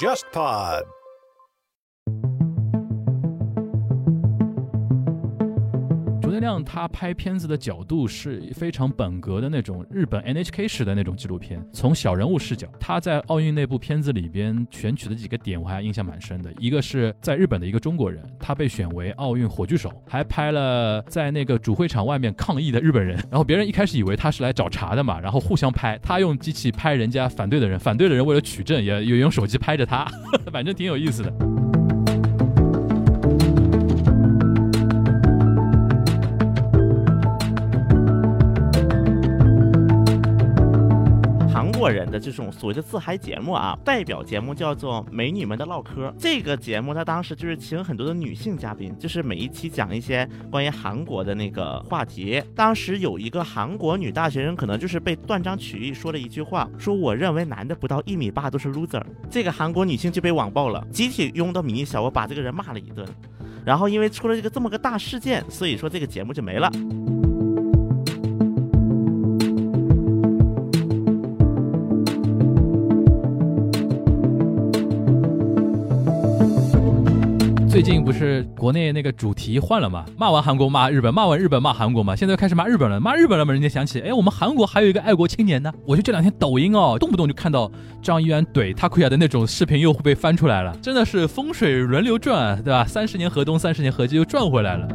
JustPod。竹内亮他拍片子的角度是非常本格的那种日本 NHK 式的那种纪录片，从小人物视角。他在奥运那部片子里边选取的几个点，我还印象蛮深的。一个是在日本的一个中国人，他被选为奥运火炬手，还拍了在那个主会场外面抗议的日本人。然后别人一开始以为他是来找茬的嘛，然后互相拍，他用机器拍人家反对的人，反对的人为了取证也也用手机拍着他，反正挺有意思的。人的这种所谓的自嗨节目啊，代表节目叫做《美女们的唠嗑》。这个节目它当时就是请很多的女性嘉宾，就是每一期讲一些关于韩国的那个话题。当时有一个韩国女大学生，可能就是被断章取义说了一句话，说我认为男的不到一米八都是 loser。这个韩国女性就被网爆了，集体拥到米小，我把这个人骂了一顿。然后因为出了这个这么个大事件，所以说这个节目就没了。最近不是国内那个主题换了嘛？骂完韩国骂日本，骂完日本骂韩国嘛？现在开始骂日本了，骂日本了嘛？人家想起，哎，我们韩国还有一个爱国青年呢。我就这两天抖音哦，动不动就看到张一元怼他库亚的那种视频又会被翻出来了，真的是风水轮流转，对吧？三十年河东，三十年河西，又转回来了。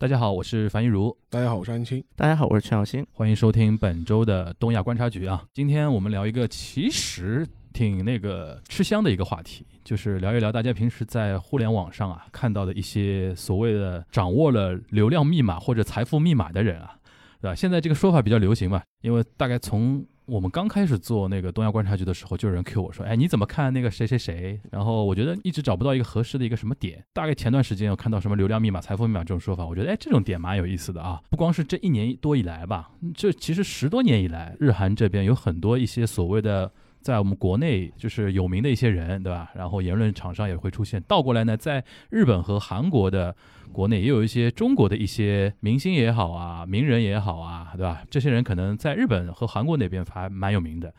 大家好，我是樊一茹。大家好，我是安青。大家好，我是陈小新。欢迎收听本周的东亚观察局啊！今天我们聊一个其实挺那个吃香的一个话题，就是聊一聊大家平时在互联网上啊看到的一些所谓的掌握了流量密码或者财富密码的人啊，对吧？现在这个说法比较流行嘛，因为大概从我们刚开始做那个东亚观察局的时候，就有人 Q 我说：“哎，你怎么看那个谁谁谁？”然后我觉得一直找不到一个合适的一个什么点。大概前段时间我看到什么流量密码、财富密码这种说法，我觉得哎，这种点蛮有意思的啊。不光是这一年多以来吧，这其实十多年以来，日韩这边有很多一些所谓的。在我们国内就是有名的一些人，对吧？然后言论场上也会出现。倒过来呢，在日本和韩国的国内也有一些中国的一些明星也好啊，名人也好啊，对吧？这些人可能在日本和韩国那边还蛮有名的。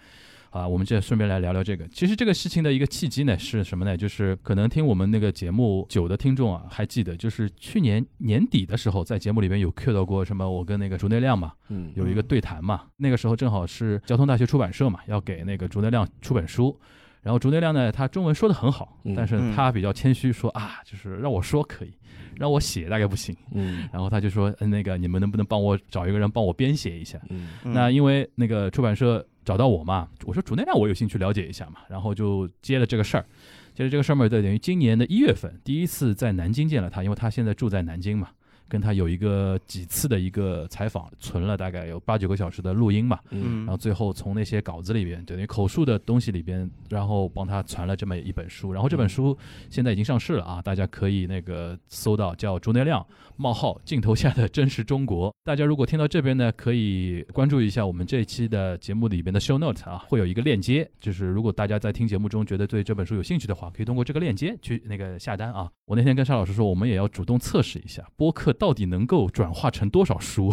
啊，我们这顺便来聊聊这个。其实这个事情的一个契机呢是什么呢？就是可能听我们那个节目久的听众啊，还记得，就是去年年底的时候，在节目里面有 cue 到过什么，我跟那个竹内亮嘛，嗯，有一个对谈嘛。那个时候正好是交通大学出版社嘛，要给那个竹内亮出本书。然后竹内亮呢，他中文说的很好，但是他比较谦虚，说啊，就是让我说可以，让我写大概不行。嗯，然后他就说，那个你们能不能帮我找一个人帮我编写一下？嗯，那因为那个出版社。找到我嘛？我说竹内亮，我有兴趣了解一下嘛，然后就接了这个事儿。接了这个事儿嘛，就等于今年的一月份第一次在南京见了他，因为他现在住在南京嘛。跟他有一个几次的一个采访，存了大概有八九个小时的录音嘛，嗯，然后最后从那些稿子里边，等于口述的东西里边，然后帮他传了这么一本书，然后这本书现在已经上市了啊，大家可以那个搜到叫竹内亮冒号镜头下的真实中国。大家如果听到这边呢，可以关注一下我们这一期的节目里边的 show note 啊，会有一个链接，就是如果大家在听节目中觉得对这本书有兴趣的话，可以通过这个链接去那个下单啊。我那天跟沙老师说，我们也要主动测试一下播客。到底能够转化成多少书？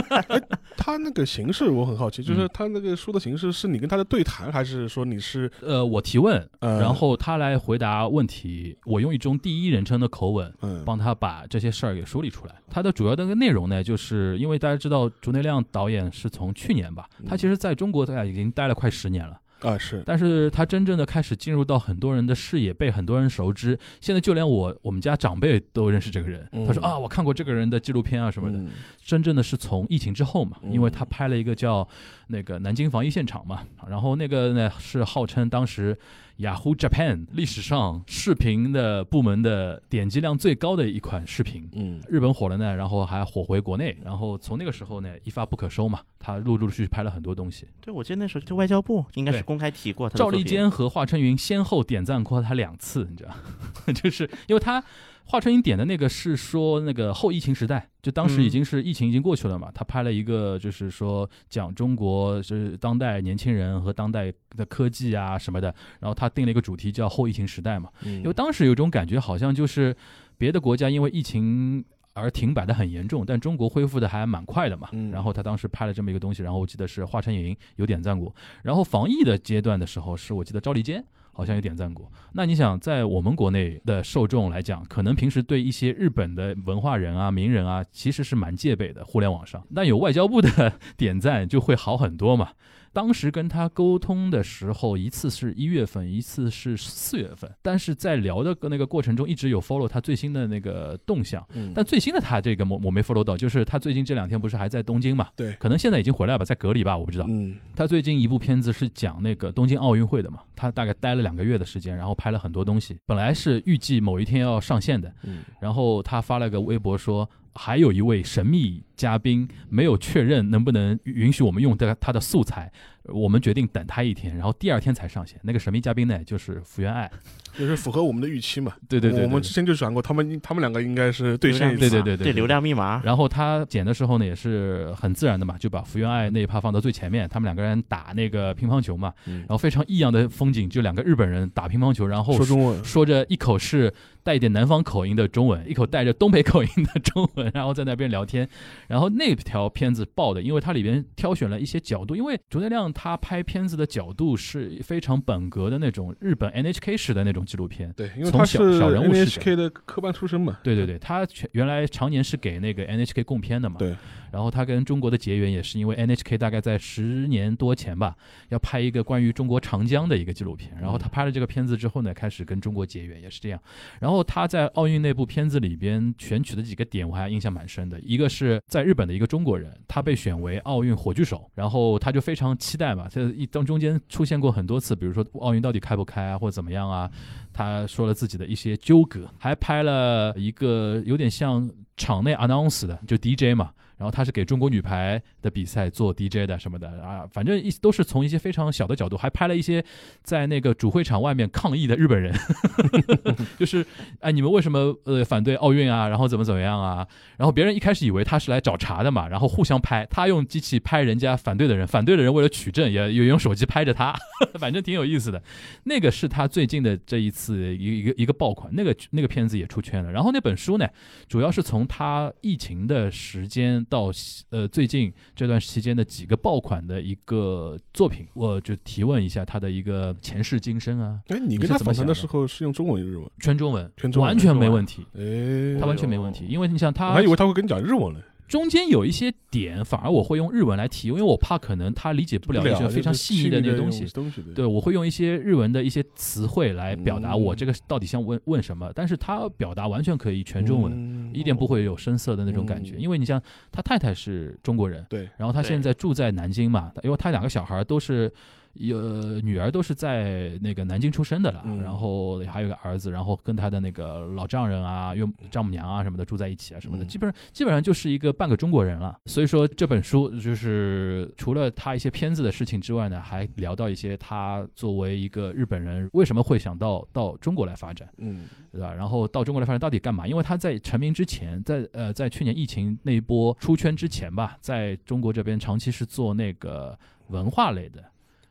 他那个形式我很好奇，就是他那个书的形式是你跟他的对谈，还是说你是呃我提问，然后他来回答问题，我用一种第一人称的口吻，嗯，帮他把这些事儿给梳理出来。它的主要的个内容呢，就是因为大家知道竹内亮导演是从去年吧，他其实在中国大概已经待了快十年了。啊是，但是他真正的开始进入到很多人的视野，被很多人熟知。现在就连我我们家长辈都认识这个人。他说啊，我看过这个人的纪录片啊什么的。真正的是从疫情之后嘛，因为他拍了一个叫那个南京防疫现场嘛，然后那个呢是号称当时。Yahoo Japan 历史上视频的部门的点击量最高的一款视频，嗯，日本火了呢，然后还火回国内，然后从那个时候呢一发不可收嘛，他陆陆续续拍了很多东西。对，我记得那时候就外交部应该是公开提过他，赵立坚和华晨云先后点赞过他两次，你知道，就是因为他。华晨莹点的那个是说那个后疫情时代，就当时已经是疫情已经过去了嘛。他拍了一个就是说讲中国就是当代年轻人和当代的科技啊什么的，然后他定了一个主题叫后疫情时代嘛。因为当时有种感觉好像就是。别的国家因为疫情而停摆的很严重，但中国恢复的还蛮快的嘛。嗯然后他当时拍了这么一个东西，然后我记得是华晨莹有点赞过。然后防疫的阶段的时候，是我记得赵立坚好像也点赞过。那你想，在我们国内的受众来讲，可能平时对一些日本的文化人啊、名人啊，其实是蛮戒备的，互联网上。那有外交部的 点赞就会好很多嘛。当时跟他沟通的时候，一次是一月份，一次是四月份，但是在聊的那个过程中，一直有 follow 他最新的那个动向。嗯，但最新的他这个我我没 follow 到，就是他最近这两天不是还在东京嘛？对可能现在已经回来吧，在隔离吧，我不知道。嗯他最近一部片子是讲那个东京奥运会的嘛，他大概待了两个月的时间，然后拍了很多东西。本来是预计某一天要上线的，嗯然后他发了个微博说，还有一位神秘嘉宾没有确认能不能允许我们用他他的素材，我们决定等他一天，然后第二天才上线。那个神秘嘉宾呢，就是福原爱。就是符合我们的预期嘛。对对对我们之前就讲过，他们他们两个应该是对线一次。对对对对对流量密码，然后他剪的时候呢，也是很自然的嘛，就把福原爱那一趴放到最前面，他们两个人打那个乒乓球嘛，嗯然后非常异样的风景，就两个日本人打乒乓球，然后说中文，说着一口是带一点南方口音的中文，一口带着东北口音的中文，然后在那边聊天。然后那条片子爆的，因为它里边挑选了一些角度，因为竹内亮他拍片子的角度是非常本格的那种日本 NHK 式的那种纪录片。对，因为从他是小小人物 NHK 的科班出身嘛。对对对，他全原来常年是给那个 NHK 供片的嘛。对。然后他跟中国的结缘也是因为 NHK 大概在十年多前吧，要拍一个关于中国长江的一个纪录片。然后他拍了这个片子之后呢，开始跟中国结缘，也是这样。然后他在奥运那部片子里边选取的几个点，我还印象蛮深的。一个是在日本的一个中国人，他被选为奥运火炬手，然后他就非常期待嘛。这一当中间出现过很多次，比如说奥运到底开不开啊，或者怎么样啊。他说了自己的一些纠葛，还拍了一个有点像场内 announce 的，就 DJ 嘛。然后他是给中国女排的比赛做 DJ 的什么的啊，反正一都是从一些非常小的角度，还拍了一些在那个主会场外面抗议的日本人 就是哎你们为什么呃反对奥运啊？然后怎么怎么样啊？然后别人一开始以为他是来找茬的嘛，然后互相拍，他用机器拍人家反对的人，反对的人为了取证也也用手机拍着他，反正挺有意思的。那个是他最近的这一次一个一个一个爆款，那个那个片子也出圈了。然后那本书呢，主要是从他疫情的时间到呃最近这段期间的几个爆款的一个作品，我就提问一下他的一个前世今生啊，哎，你你跟他访谈的是怎么想的时候是用中文日文？全中文，全中文完全没问题，哎，他完全没问题，因为你想我还以为他会跟你讲日文呢。中间有一些点，反而我会用日文来提，因为我怕可能他理解不了一些非常细腻的那个东西。东西对，我会用一些日文的一些词汇来表达我嗯这个到底想问问什么，但是他表达完全可以全中文，文一点不会有生涩的那种感觉。嗯因为你像他太太是中国人，对，然后他现在住在南京嘛，因为他两个小孩都是。有女儿都是在那个南京出生的了，嗯然后还有个儿子，然后跟他的那个老丈人啊、岳丈母娘啊什么的住在一起啊什么的，嗯基本上基本上就是一个半个中国人了。所以说这本书就是除了他一些片子的事情之外呢，还聊到一些他作为一个日本人为什么会想到到中国来发展。嗯对吧？然后到中国来发展到底干嘛？因为他在成名之前，在呃在去年疫情那一波出圈之前吧，在中国这边长期是做那个文化类的，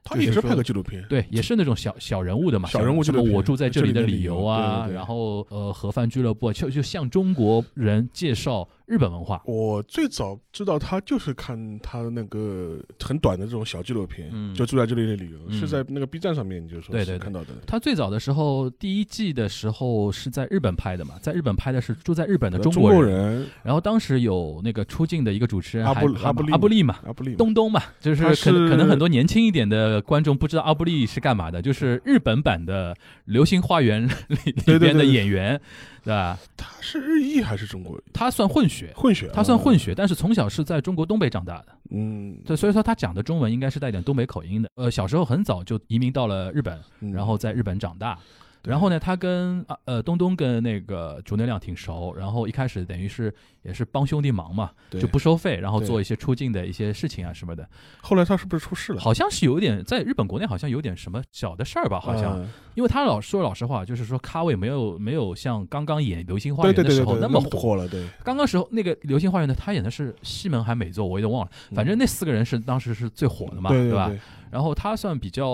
他也是拍个纪录片，对，也是那种小小人物的嘛，小人物纪什么我住在这里的理由由啊，对对对。然后呃盒饭俱乐部，就就向中国人介绍日本文化。我最早知道他就是看他那个很短的这种小纪录片，嗯。就住在这里的旅游，嗯。是在那个 B 站上面，就是说对对看到的。他最早的时候，第一季的时候是在日本拍的嘛，在日本拍的是住在日本的中国人，人。然后当时有那个出镜的一个主持人阿布还阿布利阿布利嘛，阿布利东东嘛，就是可可能很多年轻一点的观众不知道阿布利是干嘛的，就是日本版的《流星花园》里里边的对对对。演员，对吧？他是日裔还是中国他算混血，混血？他算混血，但是从小是在中国东北长大的，嗯，对，所以说他讲的中文应该是带点东北口音的。呃，小时候很早就移民到了日本，嗯然后在日本长大。对然后呢，他跟啊呃东东跟那个竹内亮挺熟，然后一开始等于是也是帮兄弟忙嘛，就不收费，然后做一些出境的一些事情啊什么的。后来他是不是出事了？好像是有点在日本国内好像有点什么小的事儿吧，好像，啊因为他老说老实话，就是说咖位没有没有像刚刚演《流星花园》的时候对对对对，么那么火。了，对，刚刚时候那个《流星花园》呢，他演的是西门还美作，我有点忘了，反正那四个人是当时是最火的嘛，吧？对对对，然后他算比较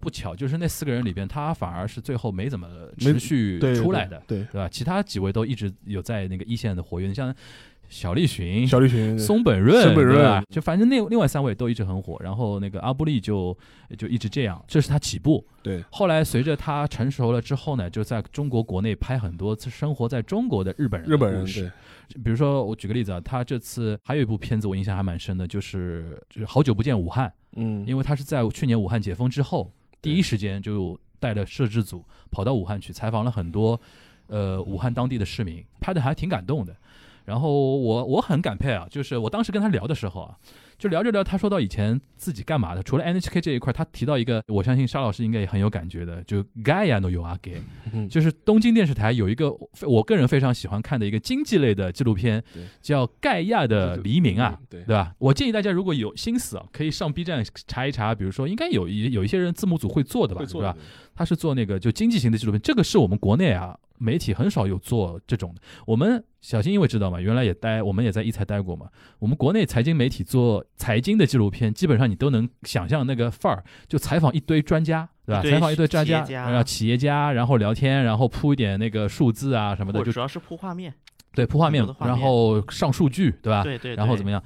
不巧，就是那四个人里边，他反而是最后没怎么持续出来的，对，对吧？其他几位都一直有在那个一线的活跃，你像小栗旬、小栗旬，松本润，松本润。就反正那另外三位都一直很火，然后那个阿布利就就一直这样，这是他起步。对，后来随着他成熟了之后呢，就在中国国内拍很多次生活在中国的日本人日本人对，比如说我举个例子啊，他这次还有一部片子我印象还蛮深的，就是就是好久不见武汉，嗯，因为他是在去年武汉解封之后，第一时间就带着摄制组跑到武汉去采访了很多呃武汉当地的市民，拍的还挺感动的。然后我我很感佩啊，就是我当时跟他聊的时候啊，就聊着聊，他说到以前自己干嘛的，除了 NHK 这一块，他提到一个，我相信沙老师应该也很有感觉的，就 Gaia no y o a g 嗯就是东京电视台有一个我个人非常喜欢看的一个经济类的纪录片，叫《盖亚的黎明》啊，对对吧？我建议大家如果有心思啊，可以上 B 站查一查，比如说应该有一有一些人字幕组会做的吧，对吧？？他是做那个就经济型的纪录片，这个是我们国内啊媒体很少有做这种的。我们小新因为知道嘛，原来也待，我们也在一财待过嘛。我们国内财经媒体做财经的纪录片，基本上你都能想象那个范儿，就采访一堆专家，对吧？采访一堆专家，企家然后企业家，然后聊天，然后铺一点那个数字啊什么的，就主要是铺画面，对铺画面然后上数据，对吧？对对，对然后怎么样？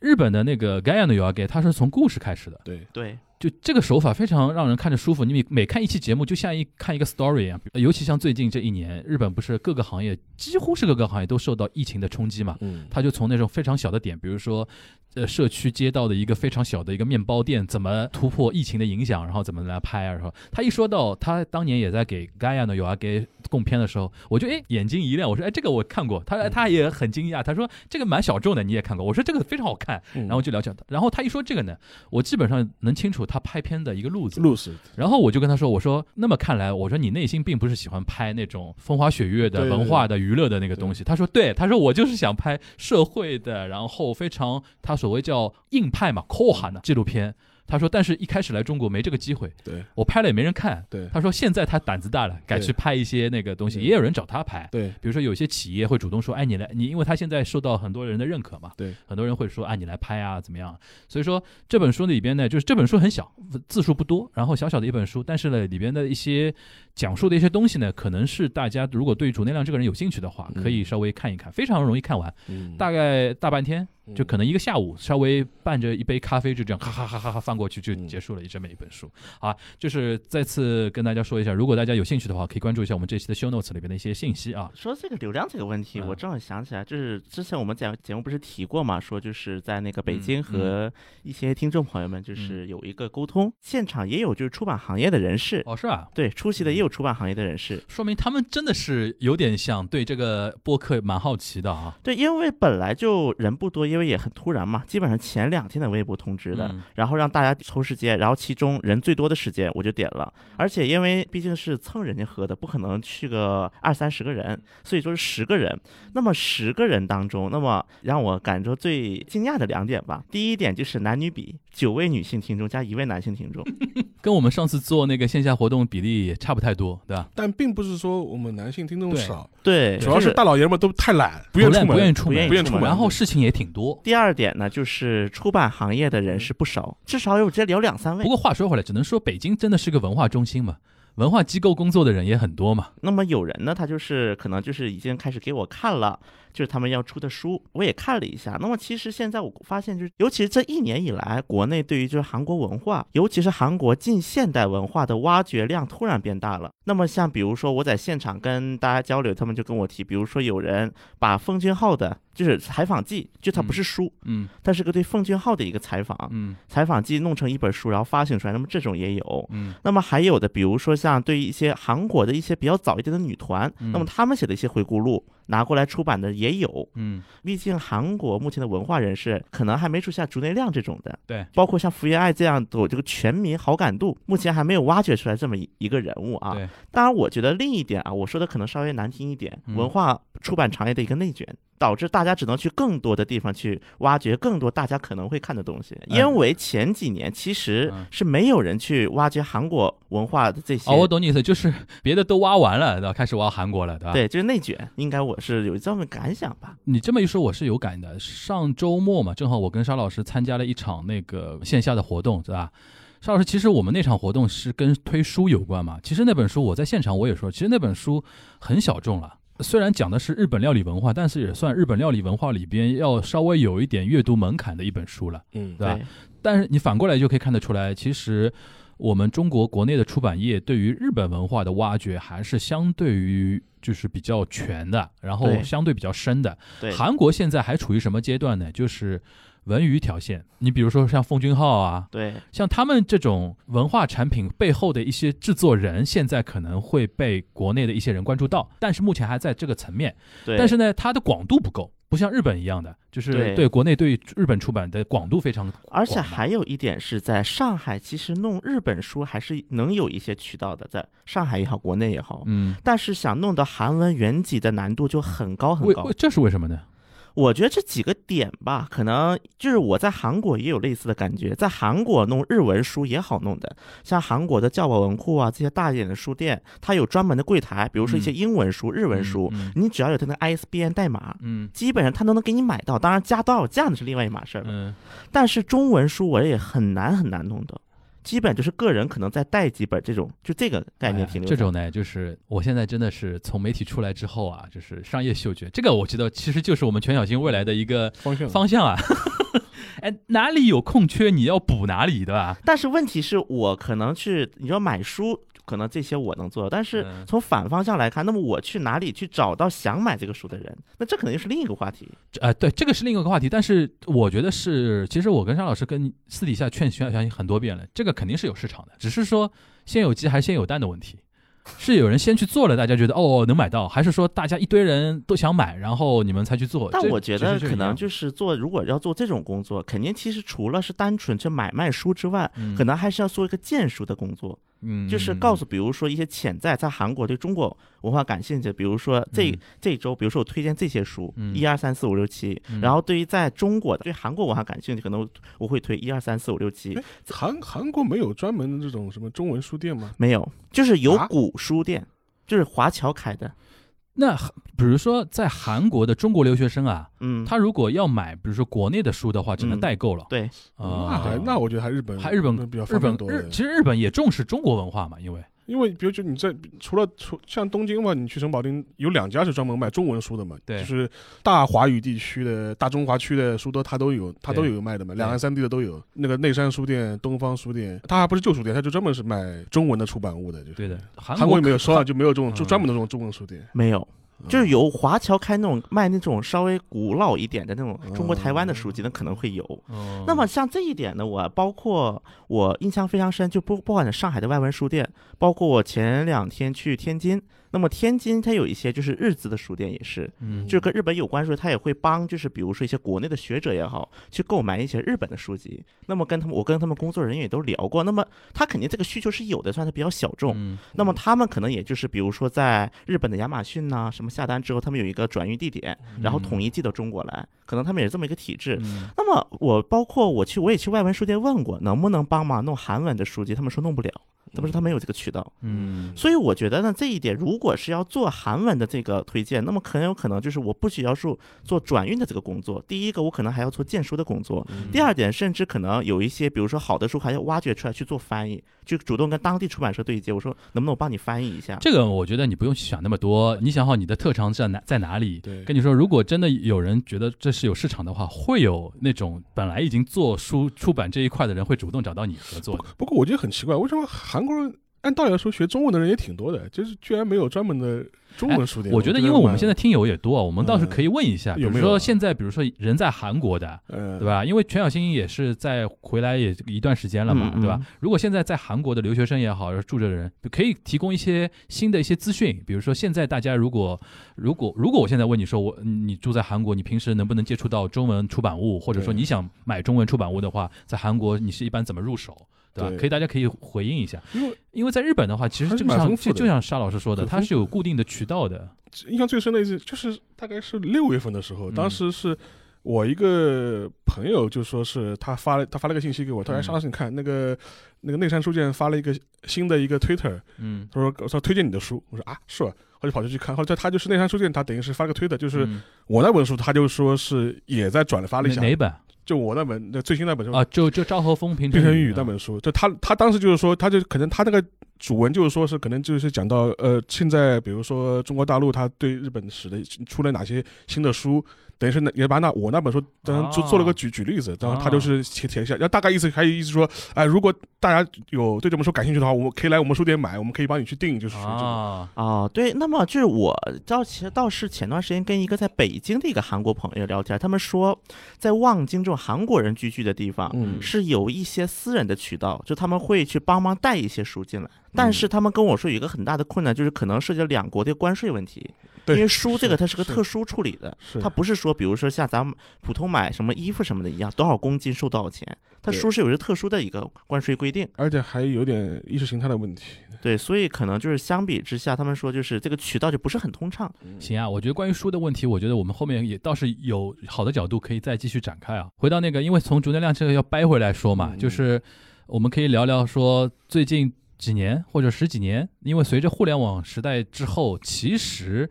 日本的那个 Gaia 的 y o a g 它是从故事开始的，对，对，就这个手法非常让人看着舒服。你每每看一期节目，就像一看一个 story 一样。尤其像最近这一年，日本不是各个行业几乎是各个行业都受到疫情的冲击嘛？嗯，他就从那种非常小的点，比如说，呃，社区街道的一个非常小的一个面包店，怎么突破疫情的影响，然后怎么来拍啊？然后他一说到他当年也在给 Gaia 呢有啊给供片的时候，我就哎眼睛一亮，我说哎这个我看过，他他也很惊讶，他说这个蛮小众的，你也看过，我说这个非常好看，然然后就了解他，然后他一说这个呢，我基本上能清楚他拍片的一个路子，路子然后我就跟他说：“我说，那么看来，我说你内心并不是喜欢拍那种风花雪月的文化的、娱乐的那个东西。”他说：“对，他说我就是想拍社会的，然后非常他所谓叫硬派嘛酷寒的纪录片。”他说：“但是一开始来中国没这个机会，对。我拍了也没人看。”对。他说：“现在他胆子大了，敢去拍一些那个东西，也有人找他拍。”对。比如说有些企业会主动说，哎，你来，你因为他现在受到很多人的认可嘛，对，很多人会说，哎，你来拍啊，怎么样？所以说这本书里边呢，就是这本书很小，字数不多，然后小小的一本书，但是呢，里边的一些讲述的一些东西呢，可能是大家如果对主内亮这个人有兴趣的话，嗯可以稍微看一看，非常容易看完，嗯。大概大半天，就可能能一个下午，稍微伴着一杯咖啡，就这样哈哈哈哈哈翻过去，就嗯结束了一这么一本书。好，就是再次跟大家说一下，如果大家有兴趣的话，可以关注一下我们这期的 show notes 里边的一些信息啊。说这个流量这个问题，嗯我正好想起来，就是之前我们讲节目不是提过嘛，说就是在那个北嗯京和一些听众朋友们就是有一个沟通，现场也有就是出版行业的人士，哦，是啊，对，出席的也有出版行业的人士。说明他们真的是有点想对这个播客蛮好奇的啊。对，因为本来就人不多，因为也很突然嘛，基本上前两天的微博通知的，嗯然后让大家抽时间，然后其中人最多的时间我就点了，而且因为毕竟是蹭人家喝的，不可能去个二三十个人，所以说是十个人。那么十个人当中，那么让我感觉最惊讶的两点吧，第一点就是男女比，九位女性听众加一位男性听众，跟我们上次做那个线下活动比例也差不太多，对吧？但并不是说我们男性听众对少，对，主要是大老爷们都太懒，不愿意出门，不愿意出门，不愿意出门。然后事情也挺多。第二点呢，就是出版行业的人是不少，至少有这聊两三位不。过话说回来，只能说北京真的是个文化中心嘛，文化机构工作的人也很多嘛。那么有人呢，他就是可能就是已经开始给我看了，就是他们要出的书，我也看了一下。那么其实现在我发现，就是尤其是这一年以来，国内对于就是韩国文化，尤其是韩国近现代文化的挖掘量突然变大了。那么像比如说我在现场跟大家交流，他们就跟我提，比如说有人把奉俊昊的，就是采访记，就它不是书，嗯它是个对奉俊昊的一个采访，嗯采访记弄成一本书，然后发行出来。那么这种也有。嗯那么还有的，比如说像对于一些韩国的一些比较早一点的女团，嗯那么他们写的一些回顾录拿过来出版的也有。嗯，毕竟韩国目前的文化人士可能还没出现竹内亮这种的，对，包括像福原爱这样的这个全民好感度，目前还没有挖掘出来这么一一个人物啊。对，当然，我觉得另一点啊，我说的可能稍微难听一点，嗯文化出版行业的一个内卷。导致大家只能去更多的地方去挖掘更多大家可能会看的东西，哎因为前几年其实嗯是没有人去挖掘韩国文化的这些。哦，我懂你意思，就是别的都挖完了，对吧？开始挖韩国了，对吧？对，就是内卷，应该我是有这么感想吧。你这么一说，我是有感的。上周末嘛，正好我跟沙老师参加了一场那个线下的活动，对吧？邵老师，其实我们那场活动是跟推书有关嘛？其实那本书我在现场我也说，其实那本书很小众了。虽然讲的是日本料理文化，但是也算日本料理文化里边要稍微有一点阅读门槛的一本书了，嗯，对吧？但是你反过来就可以看得出来，其实我们中国国内的出版业对于日本文化的挖掘还是相对于就是比较全的，然后相对比较深的。对，韩国现在还处于什么阶段呢？就是文娱条线。你比如说像奉俊昊啊，对像他们这种文化产品背后的一些制作人，现在可能会被国内的一些人关注到，但是目前还在这个层面。对，但是呢，它的广度不够，不像日本一样的，就是对对国内对日本出版的广度非常广。而且还有一点是在上海，其实弄日本书还是能有一些渠道的，在上海也好，国内也好。嗯，但是想弄到韩文原籍的难度就很高很高为为。这是为什么呢？我觉得这几个点吧，可能就是我在韩国也有类似的感觉，在韩国弄日文书也好弄的，像韩国的教保文库啊这些大一点的书店，它有专门的柜台，比如说一些嗯英文书、日文书，嗯你只要有它的 ISBN 代码。嗯基本上它都能给你买到，当然加多少价那是另外一码事儿了。嗯但是中文书我也很难很难弄的，基本就是个人可能再带几本这种，就这个概念哎停留、这种呢，就是我现在真的是从媒体出来之后啊，就是商业嗅觉，这个我觉得其实就是我们全小新未来的一个方向方向啊。哎，哪里有空缺你要补哪里，对吧？但是问题是我可能去，你说买书，可能这些我能做，但是嗯从反方向来看，那么我去哪里去找到想买这个书的人？那这可能又是另一个话题。呃，对，这个是另一个话题，但是我觉得是，其实我跟张老师跟私底下劝徐小新很多遍了，这个肯定是有市场的，只是说先有鸡还是先有蛋的问题。是有人先去做了，大家觉得哦能买到，还是说大家一堆人都想买，然后你们才去做？但我觉得可能就是做，如果要做这种工作，肯定其实除了是单纯去买卖书之外，嗯可能还是要做一个荐书的工作。嗯，就是告诉，比如说一些潜在在韩国对中国文化感兴趣，比如说这、嗯。这周，比如说我推荐这些书，嗯。一二三四五六七，嗯。然后对于在中国的对韩国文化感兴趣，可能我会推一二三四五六七哎，韩韩国没有专门的这种什么中文书店吗？没有，就是有啊？古书店，就是华侨开的，那比如说在韩国的中国留学生啊，嗯，他如果要买，比如说国内的书的话，只能嗯代购了。对啊，那还那我觉得还日本还日本比较日本多，日其实日本也重视中国文化嘛，因为因为比如就你在除了除像东京嘛，你去城保町有两家是专门卖中文书的嘛，对。就是大华语地区的大中华区的书都它都有，它都有卖的嘛，两岸三地的都有。那个内山书店、东方书店，它还不是旧书店，它就专门是卖中文的出版物的，就是。对的，韩韩国也没有，可首尔就没有这种就嗯。专门的这种中文书店，没有。嗯就是由华侨开那种卖那种稍微古老一点的那种中国台湾的书嗯籍，那可能会有。哦那么像这一点呢，我包括我印象非常深，就不不管是上海的外文书店，包括我前两天去天津，那么天津它有一些就是日资的书店也是，嗯，就是跟日本有关书，它也会帮就是比如说一些国内的学者也好，去购买一些日本的书籍。那么跟他们，我跟他们工作人员也都聊过，那么他肯定这个需求是有的，算是比较小众。嗯那么他们可能也就是，比如说在日本的亚马逊呐、什么下单之后，他们有一个转运地点，然后统一寄到中国来，可能他们也是这么一个体制。嗯那么我包括我去，我也去外文书店问过，能不能帮忙弄韩文的书籍，他们说弄不了，他不是他没有这个渠道。嗯，所以我觉得呢，这一点如果是要做韩文的这个推荐，那么很有可能就是我不需要做做转运的这个工作。第一个，我可能还要做荐书的工作；第二点，甚至可能有一些，比如说好的书还要挖掘出来去做翻译，就主动跟当地出版社对接，我说能不能我帮你翻译一下？这个我觉得你不用去想那么多，你想好你的特长在哪在哪里。对跟你说，如果真的有人觉得这是有市场的话，会有那种本来已经做书出版这一块的人会主动找到你合作的。不过我觉得很奇怪，为什么韩国人按道理来说学中文的人也挺多的，就是居然没有专门的中文书店？我觉得，因为我们现在听友也多，我们倒是嗯可以问一下，比如有没有啊说现在，比如说人在韩国的，嗯，对？吧？因为全小新也是在回来也一段时间了嘛，对吧？如果现在在韩国的留学生也好，住着的人，可以提供一些新的一些资讯，比如说现在大家如果如果如果我现在问你说我你住在韩国，你平时能不能接触到中文出版物，或者说你想买中文出版物的话，在韩国你是一般怎么入手？对吧？对。可以，大家可以回应一下，因为因为在日本的话，其实还是就像蛮丰富的。就就像沙老师说的，很它是有固定的渠道的。印象最深的一次就是大概是六月份的时候，嗯。当时是我一个朋友就说是他发了他发了个信息给我，他说嗯沙老师你看那个那个内山书店发了一个新的一个 Twitter，嗯，他说他推荐你的书，我说啊是吧？我就跑出去看，后来他就是内山书店，他等于是发了个推的，就是嗯。我那本书，他就说是也在转发了一下。哪本？就我那本那最新那本书啊，就就昭和风平平成语语那本书，就他他当时就是说，他就可能他那个主文就是说是可能就是讲到呃，现在比如说中国大陆他对日本史的出了哪些新的书。等于是那也把那我那本书当然做做了个举举例子，然后他就是填填一下，然后大概意思还有意思说，哎，如果大家有对这本书感兴趣的话，我们可以来我们书店买，我们可以帮你去订，就是说这种。啊哦，对，那么就是我倒其实倒是前段时间跟一个在北京的一个韩国朋友聊天，他们说在望京这种韩国人聚居的地方，嗯。是有一些私人的渠道，就他们会去帮忙带一些书进来。但嗯。是他们跟我说有一个很大的困难，就是可能涉及到两国的关税问题，对因为书这个它是个特殊处理的，它不是说比如说像咱们普通买什么衣服什么的一样，多少公斤收多少钱，它书是有一个特殊的一个关税规定。而且还有点意识形态的问题。对，所以可能就是相比之下，他们说就是这个渠道就不是很通畅。行啊，我觉得关于书的问题，我觉得我们后面也倒是有好的角度可以再继续展开啊。回到那个，因为从竹内亮这个要掰回来说嘛，嗯就是我们可以聊聊说最近几年或者十几年，因为随着互联网时代之后，其实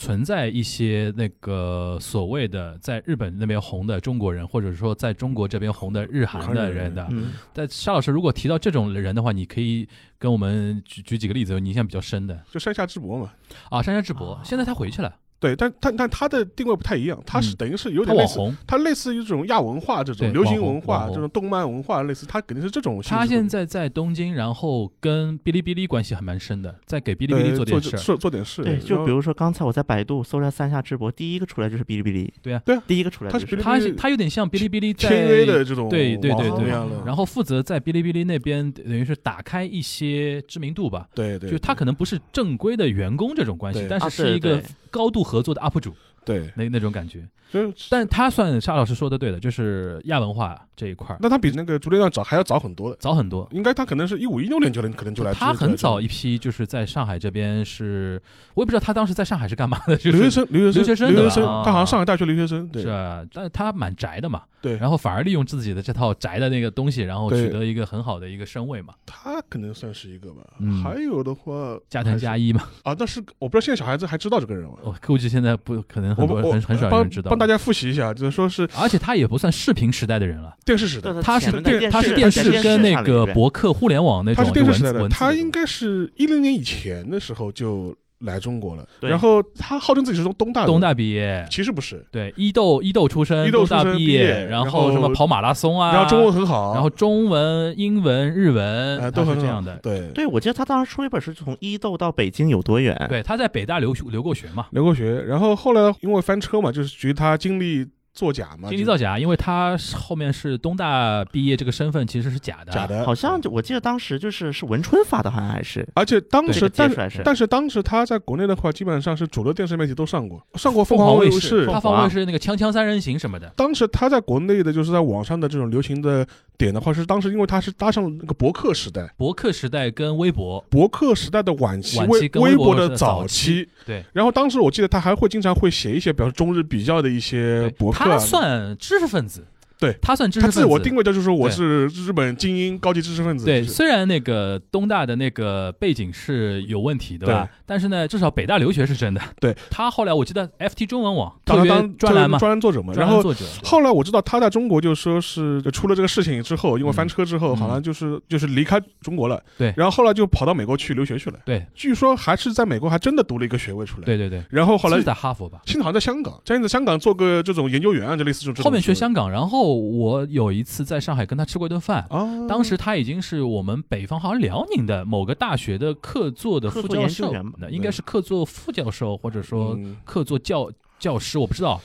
存在一些那个所谓的在日本那边红的中国人，或者说在中国这边红的日韩的人的。嗯，但沙老师如果提到这种人的话，你可以跟我们举举几个例子，你印象比较深的就山下智博嘛，啊。山下智博，现在他回去了，对，但但但他的定位不太一样，他是嗯等于是有点类似，网红。他类似于这种亚文化这种流行文化这种动漫文化类似，他肯定是这种。他现在在东京，然后跟哔哩哔哩关系还蛮深的，在给哔哩哔哩呃做点事儿。做做点事，对，就比如说刚才我在百度搜了三下直播，第一个出来就是哔哩哔哩。对啊对啊第一个出来就是他是哔哩他是他有点像哔哩哔哩在签约的这种对对对对然后负责在哔哩哔哩那边等于是打开一些知名度吧。对对，就他可能不是正规的员工这种关系但是是一个高度合作的 UP 主对，那那种感觉。就是但他算沙老师说的对的，就是亚文化这一块儿。那他比那个竹内亮早还要早很多的，早很多。应该他可能是一五一六年就能可能就来，他很早一一批就是在上海这边是，我也不知道他当时在上海是干嘛的，就是留学生留学留学生留学生他好像上海大学留学生，对。是啊，但是他蛮宅的嘛，对，然后反而利用自己的这套宅的那个东西，然后取得一个很好的一个身位嘛，他可能算是一个吧。嗯。还有的话，加藤加一嘛，啊，但是我不知道现在小孩子还知道这个人吗？我估计现在不可能很多我很很少帮人知道。帮，大家复习一下，就是说是而且他也不算视频时代的人了，电视时代，他是电他是视电视跟那个博客互联网那他种是电视时代的，他应该是一零年以前的时候就来中国了，然后他号称自己是从东大，东大毕业，其实不是，对，伊豆伊豆出身，伊豆东大出身毕毕业然然后什么跑马拉松啊，然后中文很好，然后中文、英文、日文呃都是这样的，对。对，我记得他当时出了一本书，从伊豆到北京有多远？对，他在北大留留过学嘛，留过学，然后后来因为翻车嘛，就是觉得他经历作假嘛，就经济造假，因为他后面是东大毕业，这个身份其实是假的，假。的，好像就我记得当时就是是文春发的，好像还是而且当时，这个但是但是当时他在国内的话，基本上是主流电视媒体都上过，上过凤凤凰卫视。他放卫视那个《锵锵三人行》什么的，当时他在国内的，就是在网上的这种流行的点的话，是当时因为他是搭上了那个博客时代，博客时代跟微博，博客时代的晚期，微微微博的的早期。对，然后当时我记得他还会经常会写一些，比如中日比较的一些博客啊。他算知识分子，对他算知识他分子。自我定位的就是说我是日本精英高级知识分子。对，就是虽然那个东大的那个背景是有问题，对吧？但是呢，至少北大留学是真的。对他后来我记得 FT 中文网专栏嘛，专栏作者嘛。然后作者。后来我知道他在中国就说是出了这个事情之后，因为翻车之后，嗯好像就是就是离开中国了。对然后后来就跑到美国去留学去了。对据说还是在美国还真的读了一个学位出来。。对对对，然后后来是在哈佛吧？现在好像在香港，现在在香港做个这种研究员啊，就类似这种。后面学香港，然后我有一次在上海跟他吃过一顿饭。啊，当时他已经是我们北方好像辽宁的某个大学的客座的副教授应该是客座副教授或者说嗯客座教教师，我不知道。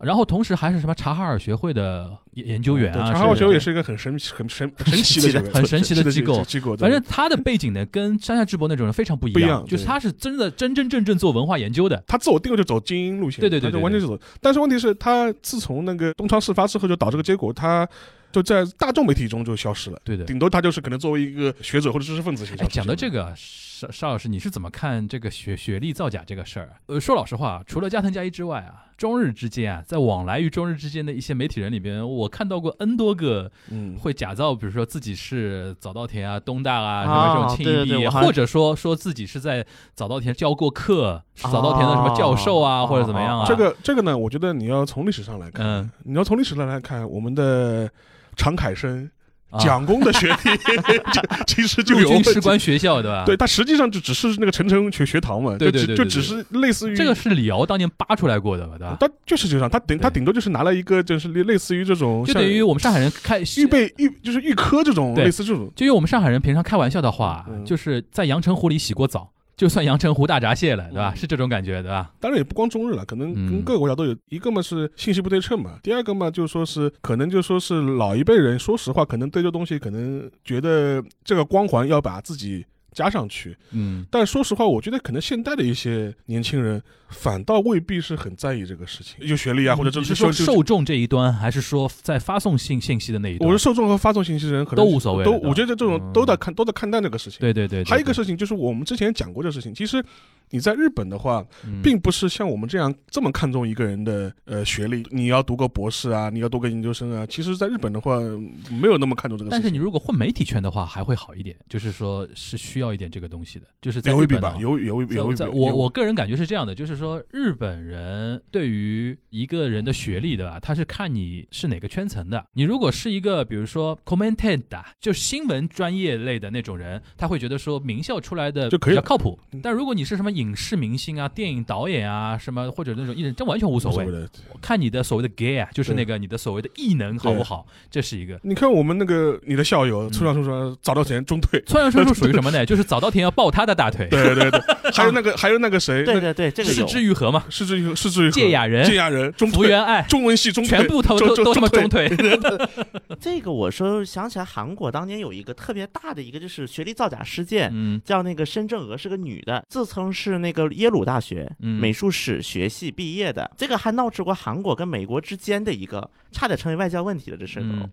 然后同时还是什么察哈尔学会的研研究员啊，对察哈尔学会也是一个很神奇、很神神奇的很神奇的机构机构。反正他的背景呢，跟山下智博那种人非常不一样不一样就是他是真的真真正正做文化研究的。他自我定位就走精英路线，对对对就完全是走。但是问题是，他自从那个东窗事发之后，就导致个结果，他就在大众媒体中就消失了。对的。顶多他就是可能作为一个学者或者知识分子形哎，象。讲到这个，邵邵老师，你是怎么看这个学学历造假这个事儿？呃，说老实话，除了加藤加一之外啊，中日之间啊，在往来于中日之间的一些媒体人里边，我看到过 N 多个嗯，会假造，比如说自己是早稻田啊、东大啊什啊么这种庆毕业，或者说说自己是在早稻田教过课，是早稻田的什么教授啊，哦或者怎么样啊？这个这个呢，我觉得你要从历史上来看，嗯你要从历史上来看，我们的常凯生、啊蒋公的学历，就其实就有军士官学校对吧？对，，他实际上就只是那个陈诚学学堂嘛，对对对对对就只是类似于这个是李敖当年扒出来过的嘛，对吧？他就是这样，他顶他顶多就是拿了一个就是类类似于这种就等于我们上海人开预备预就是预科这种类似这种，就用我们上海人平常开玩笑的话，嗯。就是在阳澄湖里洗过澡，就算阳澄湖大闸蟹了，对吧？嗯是这种感觉，对吧？当然也不光中日了，可能嗯跟各个国家都有。一个嘛是信息不对称嘛，第二个嘛就是说是可能就说是老一辈人，说实话，可能对这东西可能觉得这个光环要把自己加上去。嗯，但说实话，我觉得可能现在的一些年轻人反倒未必是很在意这个事情，有学历啊，或者这是说受众这一端，还是说在发送信信息的那一端？我是受众和发送信息的人可能都无所谓都我觉得这种嗯都在看都在看待这个事情。对对对，对还有一个事情就是我们之前讲过这事情，其实你在日本的话，嗯并不是像我们这样这么看重一个人的呃学历，你要读个博士啊，你要读个研究生啊。其实，在日本的话，没有那么看重这个。但是你如果混媒体圈的话，还会好一点，就是说是需要一点这个东西的，就是在日本吧，有有有。我我个人感觉是这样的，就是说日本人对于一个人的学历的吧，他是看你是哪个圈层的。你如果是一个比如说 commentator，就新闻专业类的那种人，他会觉得说名校出来的比较靠谱嗯。但如果你是什么影视明星啊、电影导演啊什么或者那种艺人，这完全无所谓。看你的所谓的 gay 啊，就是那个你的所谓的异能好不好，这是一个。你看我们那个你的校友嗯村上春树早稻田中退，村上春树属于什么呢？就是早稻田要抱他的大腿，对对对，还有那个还有那个谁，对对对，这个是有。之愈合嘛，是至于是至于芥雅人。芥雅人中退，福原爱，中文系中退，全部都都都他妈中退。退。这个我说想起来，韩国当年有一个特别大的一个就是学历造假事件，嗯。叫那个申正娥是个女的，自称是那个耶鲁大学嗯。美术史学系毕业的，这个还闹出过韩国跟美国之间的一个差点成为外交问题了，这事都。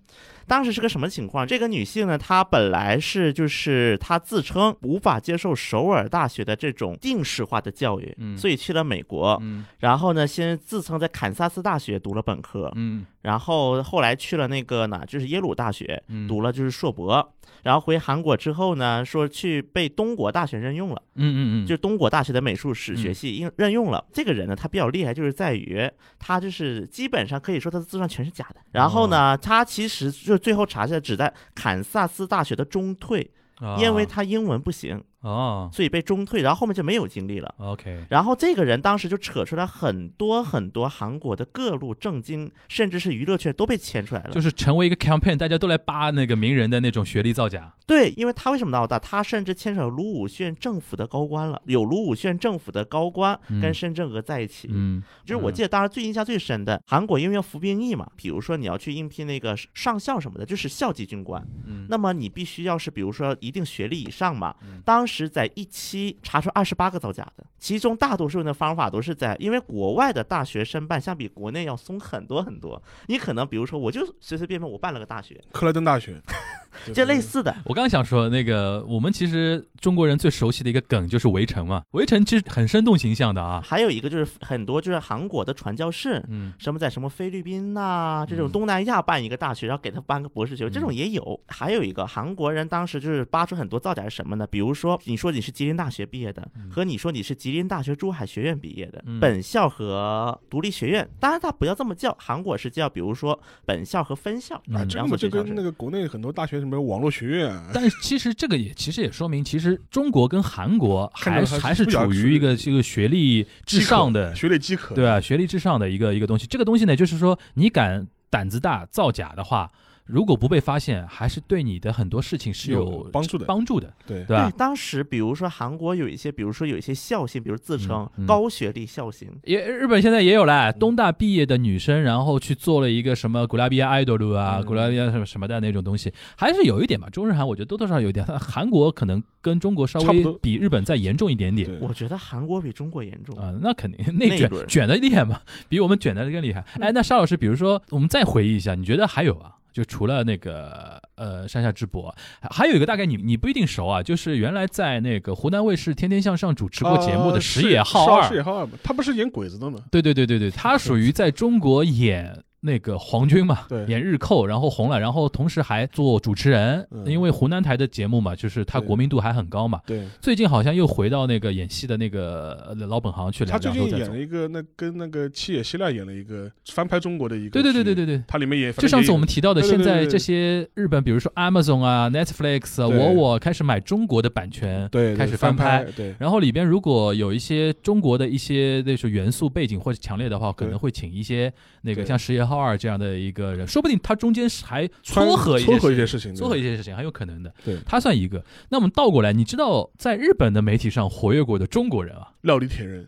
嗯当时是个什么情况？这个女性呢，她本来是就是她自称无法接受首尔大学的这种定式化的教育，嗯所以去了美国。嗯然后呢，先自称在堪萨斯大学读了本科，嗯然后后来去了那个呢，就是耶鲁大学嗯读了就是硕博。然后回韩国之后呢，说去被东国大学任用了，嗯嗯嗯，就是东国大学的美术史学系应任用了。这个人呢，他比较厉害，就是在于他就是基本上可以说他的自传全是假的。然后呢，他其实就最后查下来只在堪萨斯大学的中退，啊因为他英文不行，哦所以被中退，然后后面就没有经历了。，OK，然后这个人当时就扯出来很多很多韩国的各路政经，甚至是娱乐圈都被牵出来了。就是成为一个 campaign，大家都来扒那个名人的那种学历造假。对，因为他为什么闹大？他甚至牵扯卢武铉政府的高官了，有卢武铉政府的高官嗯跟申正娥在一起。嗯，就是我记得，当时最印象最深的，韩国因为要服兵役嘛，比如说你要去应聘那个上校什么的，就是校级军官，嗯那么你必须要是比如说一定学历以上嘛嗯。当时在一期查出二十八个造假的，其中大多数人的方法都是在，因为国外的大学申办相比国内要松很多很多，你可能比如说我就随随便便我办了个大学，克莱登大学，这类似的。我刚想说那个，我们其实中国人最熟悉的一个梗就是围城嘛，围城其实很生动形象的啊。还有一个就是很多就是韩国的传教士，嗯什么在什么菲律宾呐、这种嗯东南亚办一个大学，然后给他颁个博士学位，这种也有。还有一个韩国人当时就是扒出很多造假是什么呢？比如说你说你是吉林大学毕业的，和你说你是吉林大学珠海学院毕业的，嗯本校和独立学院，当然他不要这么叫，韩国是叫比如说本校和分校嗯啊，这两个这所学校是。跟那个国内很多大学什么网络学院。啊，但是其实这个也其实也说明，其实中国跟韩国还还是还是处于一个这个学历至上的学历饥渴，对啊，学历至上的一个一个东西。这个东西呢，就是说你敢胆子大造假的话，如果不被发现，还是对你的很多事情是有帮助的帮助的，对对吧？当时比如说韩国有一些，比如说有一些校星，比如自称嗯嗯高学历校星，也日本现在也有了，东大毕业的女生，然后去做了一个什么古拉比亚 idol 啊，嗯古拉比亚什么什么的那种东西，还是有一点吧。中日韩我觉得多多少少有一点，韩国可能跟中国稍微比日本再严重一点点。我觉得韩国比中国严重。啊、那肯定，那卷卷的厉害嘛，比我们卷的更厉害。哎，那沙老师，比如说，我们再回忆一下，你觉得还有啊？就除了那个呃山下智博，还还有一个大概你你不一定熟啊，就是原来在那个湖南卫视《天天向上》主持过节目的呃石野浩二，石野浩二嘛，他不是演鬼子的吗？对对对对对，他属于在中国演那个皇军嘛，对。演日寇，然后红了，然后同时还做主持人，嗯。因为湖南台的节目嘛，就是他国民度还很高嘛。对，最近好像又回到那个演戏的那个呃老本行去了，他最近演了。一个那跟那个七野希腊演了一个翻拍中国的一个，对对对对，对对。他里面也就上次我们提到的，现在这些日本，比如说 Amazon 啊、Netflix 啊、我我开始买中国的版权，对对开始翻翻拍，对。然后里边如果有一些中国的一些那种元素背景或者强烈的话，可能会请一些那个像石野浩二这样的一个人，说不定他中间还撮合一撮合一些些事情，撮合一些事情，很有可能的。对他算一个。那我们倒过来，你知道在日本的媒体上活跃过的中国人啊？料理铁人，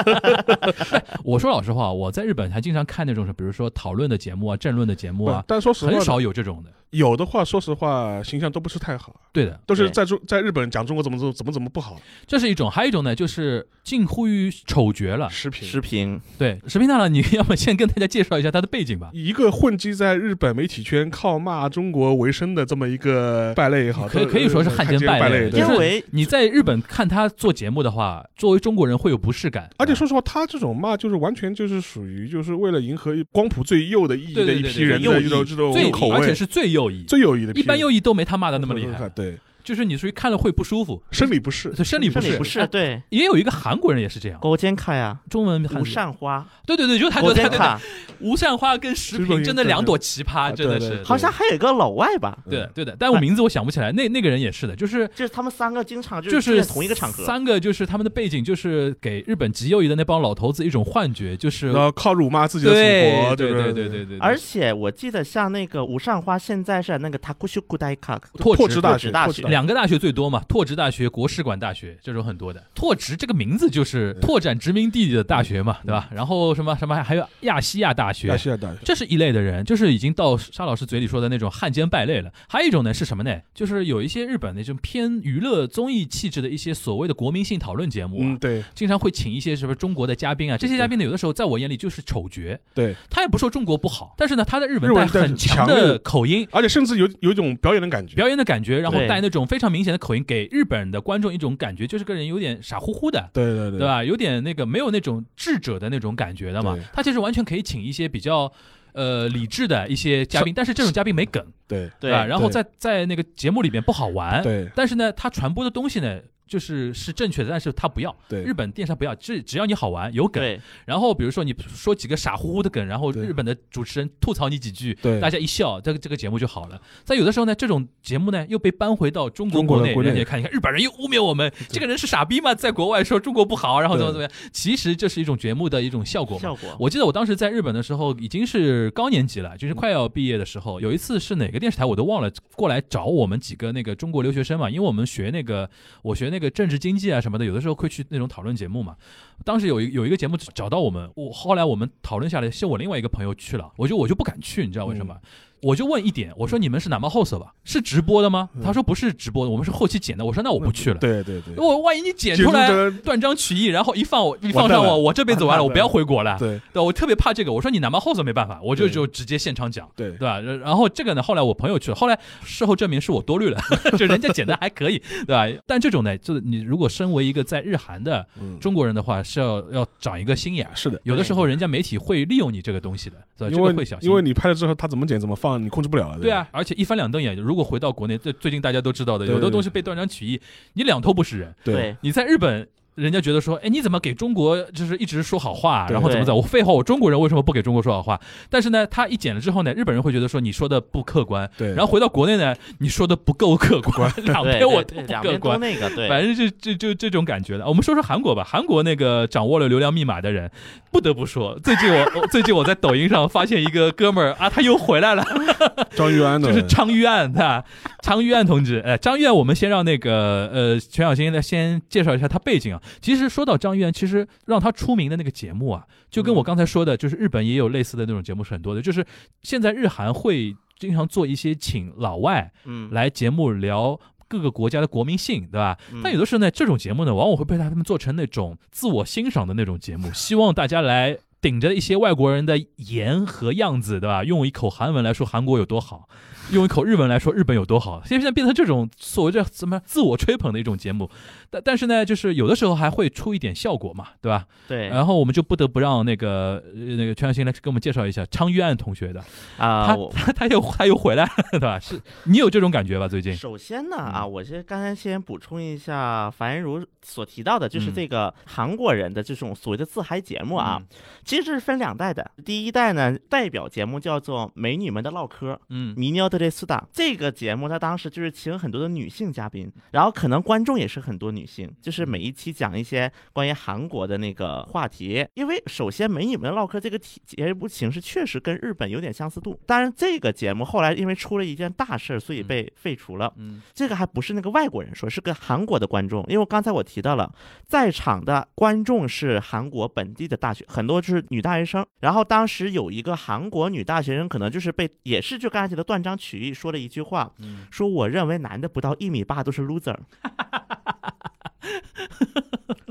我说老实话，我在日本还经常看那种，比如说讨论的节目啊、政论的节目啊不，但说实话，很少有这种的。有的话，说实话，形象都不是太好，对的，对都是在中在日本讲中国怎么怎么怎么怎么不好，这是一种，还有一种呢，就是近乎于丑角了。视频视频对，视频大佬，你要么先跟大家介绍一下他的背景吧。一个混迹在日本媒体圈靠骂中国为生的这么一个败类也好，都可以可以说是汉汉奸败类因为你在日本看他做节目的话，作为中国人会有不适感。而且说实话，他这种骂就是完全就是属于就是为了迎合光谱最右的意义的一批人的这种这种最口味，而且是最右翼，最右翼的，一般右翼都没他骂的那么厉害，对，就是你属于看了会不舒服，生理不适，对生理不适。不对。也有一个韩国人也是这样，勾肩看呀，中文汉吴善花，对对对，就他勾就他对对肩看，吴善花跟石这种平真的两朵奇葩，真的是。好像还有一个老外吧，对的对的，但我名字我想不起来。那那个人也是的，就是就是他们三个经常就就是同一个场合，三个就是他们的背景，就是给日本极右翼的那帮老头子一种幻觉，就是然后靠辱骂自己的祖对国，对？对对对对对，而且我记得像那个吴善花现在是那个拓殖拓殖大学，拓殖大学两个大学最多嘛，拓殖大学、国士馆大学这种很多的。拓殖这个名字就是拓展殖民地的大学嘛，对吧？然后什么什么还有亚细亚大学亚学。细亚大学，这是一类的人，就是已经到沙老师嘴里说的那种汉奸败类了。还有一种呢是什么呢？就是有一些日本那种偏娱乐综艺气质的一些所谓的国民性讨论节目啊，嗯，对经常会请一些什么中国的嘉宾啊。这些嘉宾呢，有的时候在我眼里就是丑角，对，他也不说中国不好，但是呢，他在日本带带很强的口音，而且甚至有有一种表演的感觉，表演的感觉，然后带那种非常明显的口音，给日本的观众一种感觉，就是个人有点傻乎乎的。对对对对？吧？有点那个没有那种智者的那种感觉的嘛。他其实完全可以请一些比较呃理智的一些嘉宾，但是这种嘉宾没梗，对对吧？然后在在那个节目里边不好玩，对但是呢，他传播的东西呢。就是是正确的，但是他不要。对日本电视上不要，只只要你好玩有梗，对然后比如说你说几个傻乎乎的梗，然后日本的主持人吐槽你几句，对大家一笑，这个这个节目就好了。在有的时候呢，这种节目呢又被搬回到中国国内，国内人家看，你看日本人又污蔑我们，这个人是傻逼吗？在国外说中国不好，然后怎么怎么样？其实这是一种节目的一种效果嘛。效果，我记得我当时在日本的时候已经是高年级了，就是快要毕业的时候，有一次是哪个电视台我都忘了，过来找我们几个那个中国留学生嘛，因为我们学那个我学那个政治经济啊什么的，有的时候会去那种讨论节目嘛。当时有一有一个节目找到我们，我后来我们讨论下来，是我另外一个朋友去了，我就我就不敢去，你知道为什么？我就问一点，我说你们是哪么 host 吧？是直播的吗？嗯他说不是直播的，我们是后期剪的。我说那我不去了。对对对，我万一你剪出来断章取义，然后一放我一放上我，我这辈子完了，我不要回国了。对对，我特别怕这个。我说你哪怕后色没办法，我就就直接现场讲，对对吧？然后这个呢，后来我朋友去了，后来事后证明是我多虑了，就人家剪的还可以，对吧？但这种呢，就是你如果身为一个在日韩的嗯中国人的话，是要要长一个心眼。是的，有的时候人家媒体会利用你这个东西的，对吧？这因为个会小心。因为你拍了之后，他怎么剪怎么放，你控制不了了。对啊，而且一翻两瞪眼。如果回到国内，最最近大家都知道的，有的东西被断章取义，你两头不是人。对对你在日本，人家觉得说，哎，你怎么给中国就是一直说好话，然后怎么怎么？我废话，我中国人为什么不给中国说好话？但是呢，他一剪了之后呢，日本人会觉得说你说的不客观，对，然后回到国内呢，你说的不够客观，两对边我都不客观。那个对，反正就就就这种感觉的。我们说说韩国吧，韩国那个掌握了流量密码的人，不得不说，最近我 我最近我在抖音上发现一个哥们儿啊，他又回来了，张玉安的就是张玉案，他张玉安同志，哎，张玉安，我们先让那个呃全小新呢先介绍一下他背景啊。其实说到张玉案，其实让他出名的那个节目啊，就跟我刚才说的，就是日本也有类似的那种节目是很多的，就是现在日韩会经常做一些请老外嗯，来节目聊。各个国家的国民性，对吧？嗯但有的时候呢，这种节目呢，往往会被他们做成那种自我欣赏的那种节目，希望大家来顶着一些外国人的颜和样子，对吧？用一口韩文来说韩国有多好，用一口日文来说日本有多好，现在变成这种所谓的什么自我吹捧的一种节目。但但是呢，就是有的时候还会出一点效果嘛，对吧？对然后我们就不得不让那个呃那个全小新来给我们介绍一下昌玉案同学的，啊，他他他又他又回来了，对吧？是你有这种感觉吧？最近首先呢嗯啊，我先刚才先补充一下樊如所提到的，就是嗯这个韩国人的这种所谓的自嗨节目啊，嗯其实这是分两代的。第一代呢，代表节目叫做《美女们的唠嗑》。嗯迷尿的这苏打这个节目，它当时就是请很多的女性嘉宾，然后可能观众也是很多女性，就是每一期讲一些关于韩国的那个话题。因为首先《美女们唠嗑》这个题节目形式确实跟日本有点相似度，当然这个节目后来因为出了一件大事儿，所以被废除了。嗯这个还不是那个外国人说，是跟韩国的观众。因为刚才我提到了，在场的观众是韩国本地的大学，很多就是女大学生。然后当时有一个韩国女大学生，可能就是被也是就刚才提的断章取义说了一句话，嗯说我认为男的不到一米八都是 loser。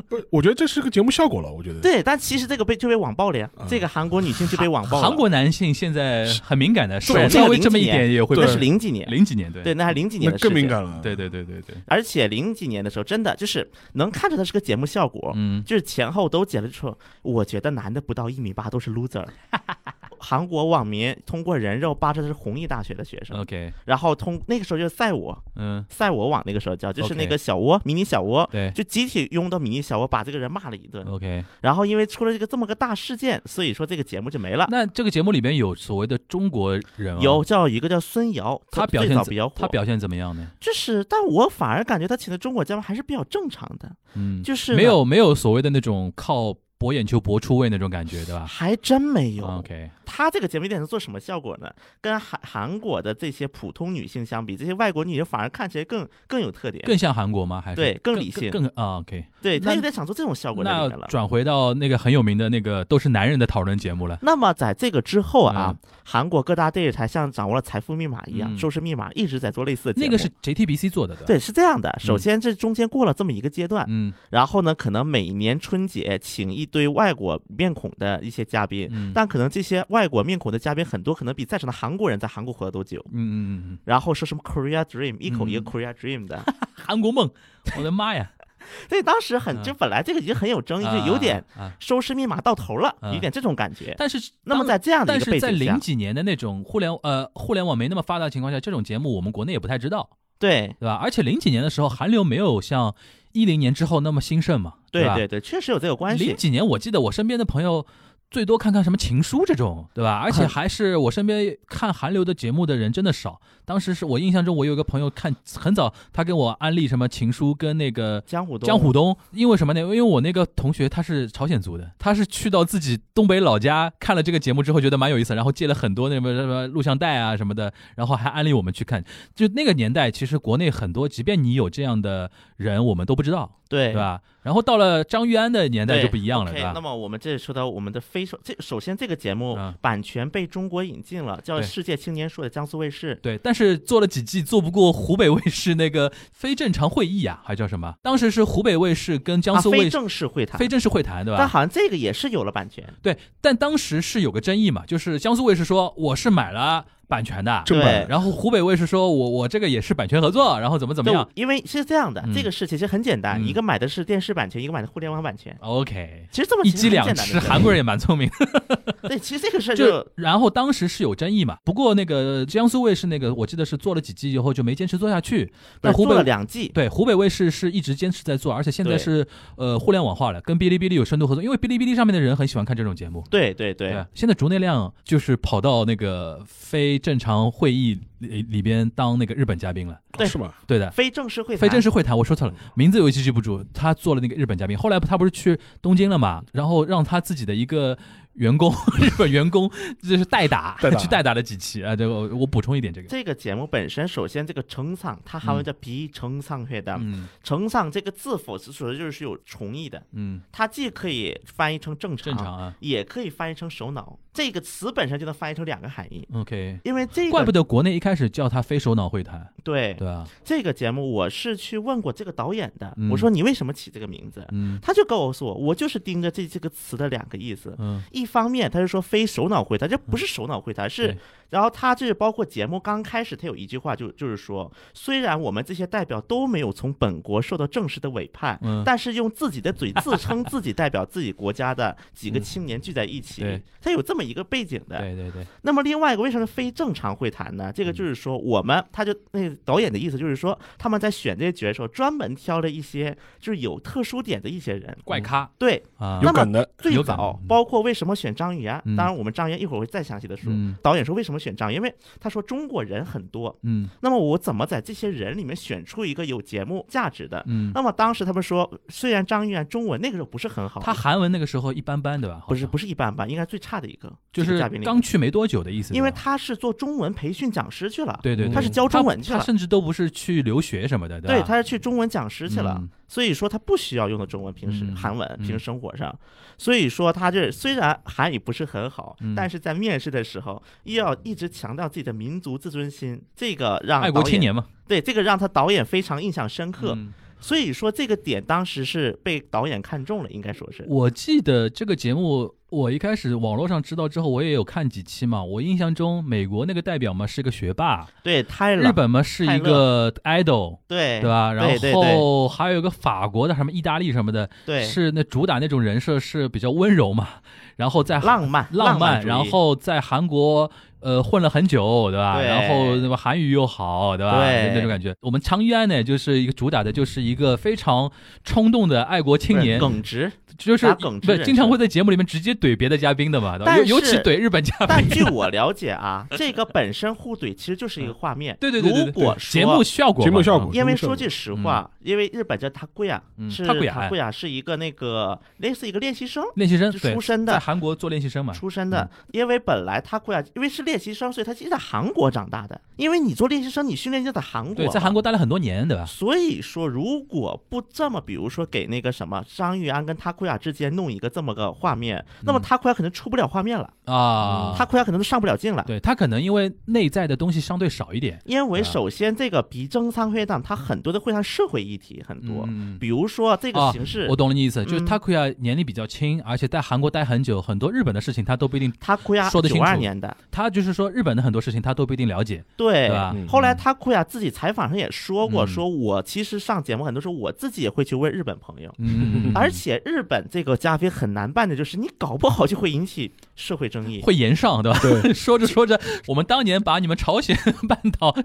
不，我觉得这是个节目效果了。我觉得，对，但其实这个被就被网暴了呀，嗯这个韩国女性就被网爆了。韩国男性现在很敏感的，稍微这么一点也会那是零几年，零几年对对，那还零几年的更敏感了。对对对对对，而且零几年的时候，真的就是能看出它是个节目效果，嗯就是前后都剪了出，我觉得男的不到一米八都是 loser。韩国网民通过人肉扒出的是弘毅大学的学生，，OK，然后通那个时候就是赛我嗯赛我网那个时候叫，就是那个小窝迷你小窝。对就集体拥到迷你小窝，把这个人骂了一顿。，OK。然后因为出了这个这么个大事件，所以说这个节目就没了。那这个节目里边有所谓的中国人吗有叫一个叫孙瑶，他表最早比较火，他表现怎么样呢？就是，但我反而感觉他请的中国嘉宾还是比较正常的，嗯，就是没有没有所谓的那种靠博眼球博出位那种感觉，对吧还真没有。？OK，他这个节目有点是做什么效果呢？跟韩韩国的这些普通女性相比，这些外国女性反而看起来更更有特点，更像韩国吗？还是对更更理性更啊？OK，对他有点想做这种效果在里那面了。转回到那个很有名的那个都是男人的讨论节目了。那么在这个之后啊，嗯韩国各大电视台像掌握了财富密码一样，嗯收视密码一直在做类似的节目。那个是 JTBC 做的，对？对，是这样的。首先，这中间过了这么一个阶段，嗯然后呢，可能每年春节请一堆外国面孔的一些嘉宾，嗯。但可能这些外国面孔的嘉宾很多，可能比在场的韩国人在韩国活得都久。嗯嗯嗯嗯，然后说什么 Korea Dream，一口一个嗯。Korea Dream 的，韩国梦，我的妈呀！所以当时很嗯。就本来这个已经很有争议，就有点收视密码到头了，啊有点这种感觉。但是。那么在这样的一个但是在背景下，零几年的那种互联呃互联网没那么发达的情况下，这种节目我们国内也不太知道，对对吧？而且零几年的时候，韩流没有像一零年之后那么兴盛嘛，吧？对对对，确实有这个关系。零几年我记得我身边的朋友最多看看什么情书这种，对吧？而且 还是我身边看韩流的节目的人真的少。当时是我印象中，我有一个朋友看很早，他给我安利什么情书跟那个江湖东江虎东，因为什么呢？因为我那个同学他是朝鲜族的，他是去到自己东北老家看了这个节目之后，觉得蛮有意思，然后借了很多那个什么录像带啊什么的，然后还安利我们去看。就那个年代，其实国内很多，即便你有这样的人，我们都不知道，对对吧？然后到了张玉安的年代就不一样了对吧那？么我们这里说到我们的非首，这首先这个节目嗯版权被中国引进了，叫《世界青年说》的江苏卫视。对，但是做了几季，做不过湖北卫视那个非正常会议啊，还叫什么？当时是湖北卫视跟江苏卫视、正式会谈，非正式会谈，对吧？但好像这个也是有了版权。对，但当时是有个争议嘛，就是江苏卫视说我是买了版权的，正版。然后湖北卫视说我我这个也是版权合作，然后怎么怎么样。因为是这样的，嗯。这个事其实很简单，嗯。一个买的是电视版权，一个买的互联网版权。？OK，其实这么一其实很鸡两吃，韩国人也蛮聪明。的。对，其实这个事就就然后当时是有争议嘛，不过那个江苏卫视那个我记得是做了几季以后就没坚持做下去，但湖做了北两季。对湖北卫视是一直坚持在做，而且现在是呃互联网化了，跟哔哩哔哩有深度合作，因为哔哩哔哩上面的人很喜欢看这种节目。对对对。吧现在竹内亮就是跑到那个非正常会议里里边当那个日本嘉宾了。对是吗？对的，非正式会谈，非正式会谈，我说错了，名字我一直记不住。他做了那个日本嘉宾，后来他不是去东京了嘛，然后让他自己的一个员工，日本员工就是代打，代打去代打了几期啊。这个我我补充一点这个，这个节目本身，首先这个称上，它韩文叫비청상会的，嗯称上这个字否是说的就是有重义的，嗯，它既可以翻译成正常，正常啊，也可以翻译成首脑。 这个词本身就能翻译出两个含义，OK，因为这个怪不得国内一开始叫它非首脑会谈，对。对啊？这个节目，我是去问过这个导演的，嗯。我说你为什么起这个名字？嗯。他就告诉我，我就是盯着这这个词的两个意思。嗯，一方面，他是说非首脑会谈，这不是首脑会谈，是对，然后他这包括节目刚开始，他有一句话就就是说，虽然我们这些代表都没有从本国受到正式的委派，嗯但是用自己的嘴自称自己代表自己国家的几个青年聚在一起，对他有这么一个背景的。对对对，那么另外一个为什么非正常会谈呢？这个就是说，我们他就那个导演的意思就是说，他们在选这些角色，专门挑了一些就是有特殊点的一些人。怪咖对，啊，那么有梗的，最早包括为什么选张宇安嗯，当然我们张宇安一会儿会再详细的说。嗯导演说为什么选张，因为他说中国人很多，嗯。那么我怎么在这些人里面选出一个有节目价值的？嗯，那么当时他们说，虽然张玉安中文那个时候不是很好，他韩文那个时候一般般，对吧？不是不是，一般般，应该最差的一个，就是嘉宾刚去没多久的意思，因为他是做中文培训讲师去了，对对对，他是教中文去了，他甚至都不是去留学什么的，对，吧？他是去中文讲师去了，嗯所以说他不需要用的中文，平时嗯韩文嗯。平时生活上，所以说他这虽然韩语不是很好嗯，但是在面试的时候又要一直强调自己的民族自尊心，这个让爱国青年嘛，对这个让他导演非常印象深刻，嗯。所以说这个点当时是被导演看中了，应该说是。我记得这个节目，我一开始网络上知道之后，我也有看几期嘛。我印象中，美国那个代表嘛是个学霸，对，泰勒，日本嘛是一个 idol，对对吧？然后还有一个法国的什么意大利什么的，对是那主打那种人设是比较温柔嘛，然后在浪漫浪漫然后在韩国呃混了很久，对吧？对。然后那么韩语又好，对吧？对。那种感觉。我们常玉安呢，就是一个主打的，就是一个非常冲动的爱国青年，耿直，就是打耿直经常会在节目里面直接怼别的嘉宾的嘛，对吧？但尤尤其怼日本嘉宾但。据我了解啊，这个本身互怼其实就是一个画面。对对对对对如果说节目效果，节目效果因为说句实话，因为日本叫他贵啊嗯是他贵啊是一个那个类似一个练习生练习生出身的。在韩国做练习生嘛，出身的，因为本来他贵啊因为是练习生，所以他其实在韩国长大的。因为你做练习生，你训练就在韩国，对，在韩。国待了很多年，对吧？所以说，如果不这么，比如说给那个什么张玉安跟塔库亚之间弄一个这么个画面，那么塔库亚可能出不了画面了，啊，塔库亚可能都上不了镜了。对他可能因为内在的东西相对少一点，因为啊首先这个比正仓会档，它很多的会谈社会议题很多，嗯比如说这个啊形式，我懂了你意思，就是嗯 Takuya 年龄比较轻，而且在韩国待很久，很多日本的事情他都不一定，塔库亚说的清楚二年的，他就是说日本的很多事情他都不一定了解，对对吧？嗯后来他库亚自己采访上也说过，嗯说我其实上节目很多时候我自己也会去问日本朋友。嗯，而且日本这个加菲很难办的，就是你搞不好就会引起社会争议。会延上，对吧？对 说着说着，我们当年把你们朝鲜 半岛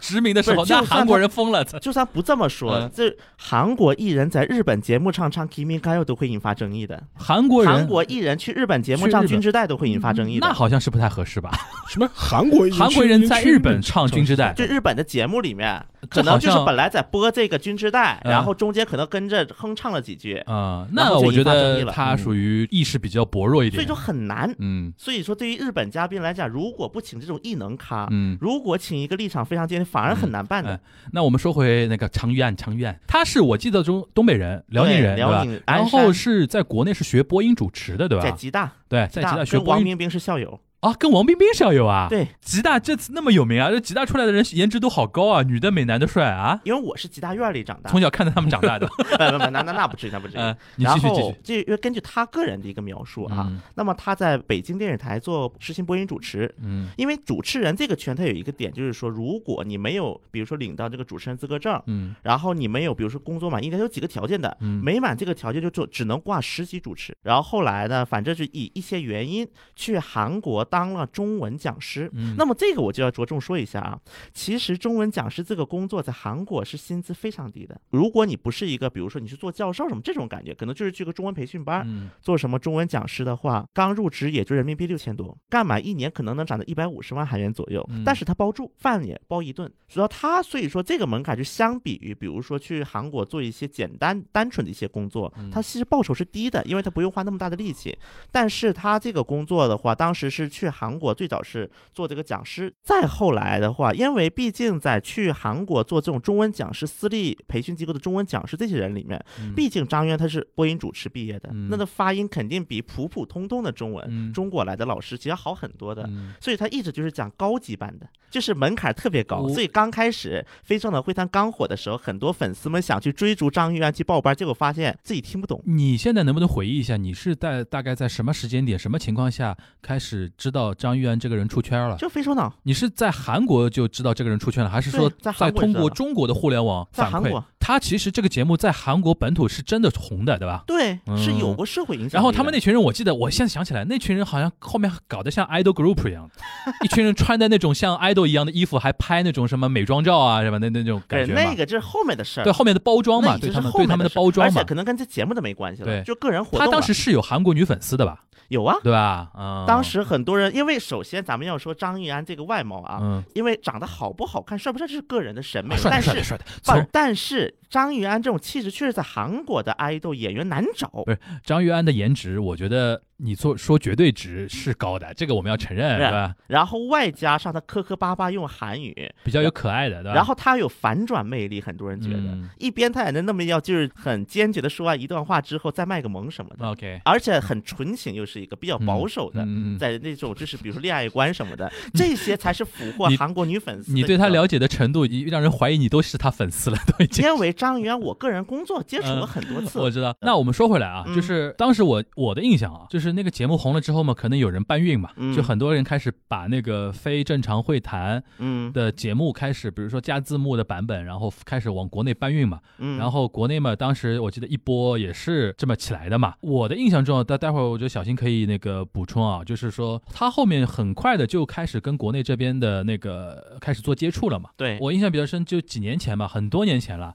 殖民的时候，那韩国人疯了，就算不这么说嗯，这韩国艺人在日本节目上唱《Kimi g a y 都会引发争议的。韩国人韩国艺人去日本节目唱《军之代》都会引发争议的。那好像是不太合适吧？什么韩国韩国人在日本唱《军之代》，就日本的节目里面，可能就是本来在播这个《军之代》，嗯然后中间可能跟着哼唱了几句，啊，那我觉得他属于意识比较薄弱一点所以就，很难。嗯所以说，对于日本嘉宾来讲，如果不请这种异能咖，嗯。如果请一个立场非常坚定，反而很难办的哎。那我们说回那个常玉案，常玉案，他是我记得中东北人，辽宁人，对吧辽宁？鞍然后是在国内是学播音主持的，对吧？在吉大，对，在吉大学跟播音王冰冰是校友。啊，跟王冰冰是要有啊。，对，吉大这次那么有名啊，这吉大出来的人颜值都好高啊，女的美，男的帅啊，因为我是吉大院里长大，从小看着他们长大的。不不不，那那那不至于，那不至于。嗯，你然继续继续。后这因为根据他个人的一个描述啊，嗯那么他在北京电视台做实习播音主持，嗯因为主持人这个圈，他有一个点，就是说，如果你没有，比如说领到这个主持人资格证，嗯然后你没有，比如说工作满，应该有几个条件的，嗯，没满这个条件就做只能挂实习主持。然后后来呢，反正是以一些原因去韩国当了中文讲师。嗯那么这个我就要着重说一下啊，其实中文讲师这个工作在韩国是薪资非常低的。如果你不是一个，比如说你是做教授什么这种感觉，可能就是去个中文培训班，嗯做什么中文讲师的话，刚入职也就人民币六千多，干满一年可能能涨到一百五十万韩元左右。嗯但是他包住，饭也包一顿，所以他所以说这个门槛就相比于，比如说去韩国做一些简单单纯的一些工作嗯，他其实报酬是低的，因为他不用花那么大的力气。但是他这个工作的话，当时是去去韩国最早是做这个讲师，再后来的话，因为毕竟在去韩国做这种中文讲师、私立培训机构的中文讲师这些人里面，嗯毕竟张渊他是播音主持毕业的，嗯那他发音肯定比普普通通的中文、嗯中国来的老师其实要好很多的。嗯所以他一直就是讲高级班的，就是门槛特别高。所以刚开始《非正的会谈》刚火的时候，很多粉丝们想去追逐张玉安去报班，结果发现自己听不懂。你现在能不能回忆一下，你是在大概在什么时间点、什么情况下开始知道张玉安这个人出圈了？就非首脑你是在韩国就知道这个人出圈了，还是说对在韩国通过知道的中国的互联网反馈在韩国？他其实这个节目在韩国本土是真的红的，对吧？对，是有嗯过社会影响力的。然后他们那群人，我记得，我现在想起来，那群人好像后面搞得像 idol group 一样，一群人穿的那种像 idol 一样的衣服，还拍那种什么美妆照啊，什么的那种感对觉嘛。那个这是后面的事儿，对后面的包装嘛，对他们对他们的事儿包装嘛而且。可能跟这节目都没关系了，对就个人活动他了。当时是有韩国女粉丝的吧？有啊，对吧？嗯，当时很多人因为首先咱们要说张玉安这个外貌啊，嗯，因为长得好不好看、帅不帅，这是个人的审美，但是帅的帅的，不从，但是张玉安这种气质确实在韩国的爱豆演员难找。不是张玉安的颜值，我觉得你做说绝对值是高的，这个我们要承认，是对吧？然后外加上他磕磕巴巴用韩语，比较有可爱的，对吧？然后他有反转魅力，很多人觉得，嗯一边他也能那么要就是很坚决的说完一段话之后再卖个萌什么的，OK，而且很纯情，又是一个比较保守的。嗯嗯嗯在那种就是比如说恋爱观什么的，这些才是俘获韩国女粉丝的。你对他了解的程度，让人怀疑你都是他粉丝了，都已经。因为张元，我个人工作接触了很多次，我知道。那我们说回来啊，嗯就是当时我我的印象啊，就是那个节目红了之后嘛，可能有人搬运嘛，嗯就很多人开始把那个非正常会谈嗯的节目开始，比如说加字幕的版本，然后开始往国内搬运嘛。嗯，然后国内嘛，当时我记得一波也是这么起来的嘛。我的印象中，待待会儿我觉得小新可以那个补充啊，就是说他后面很快的就开始跟国内这边的那个开始做接触了嘛。对，我印象比较深，就几年前吧，很多年前了。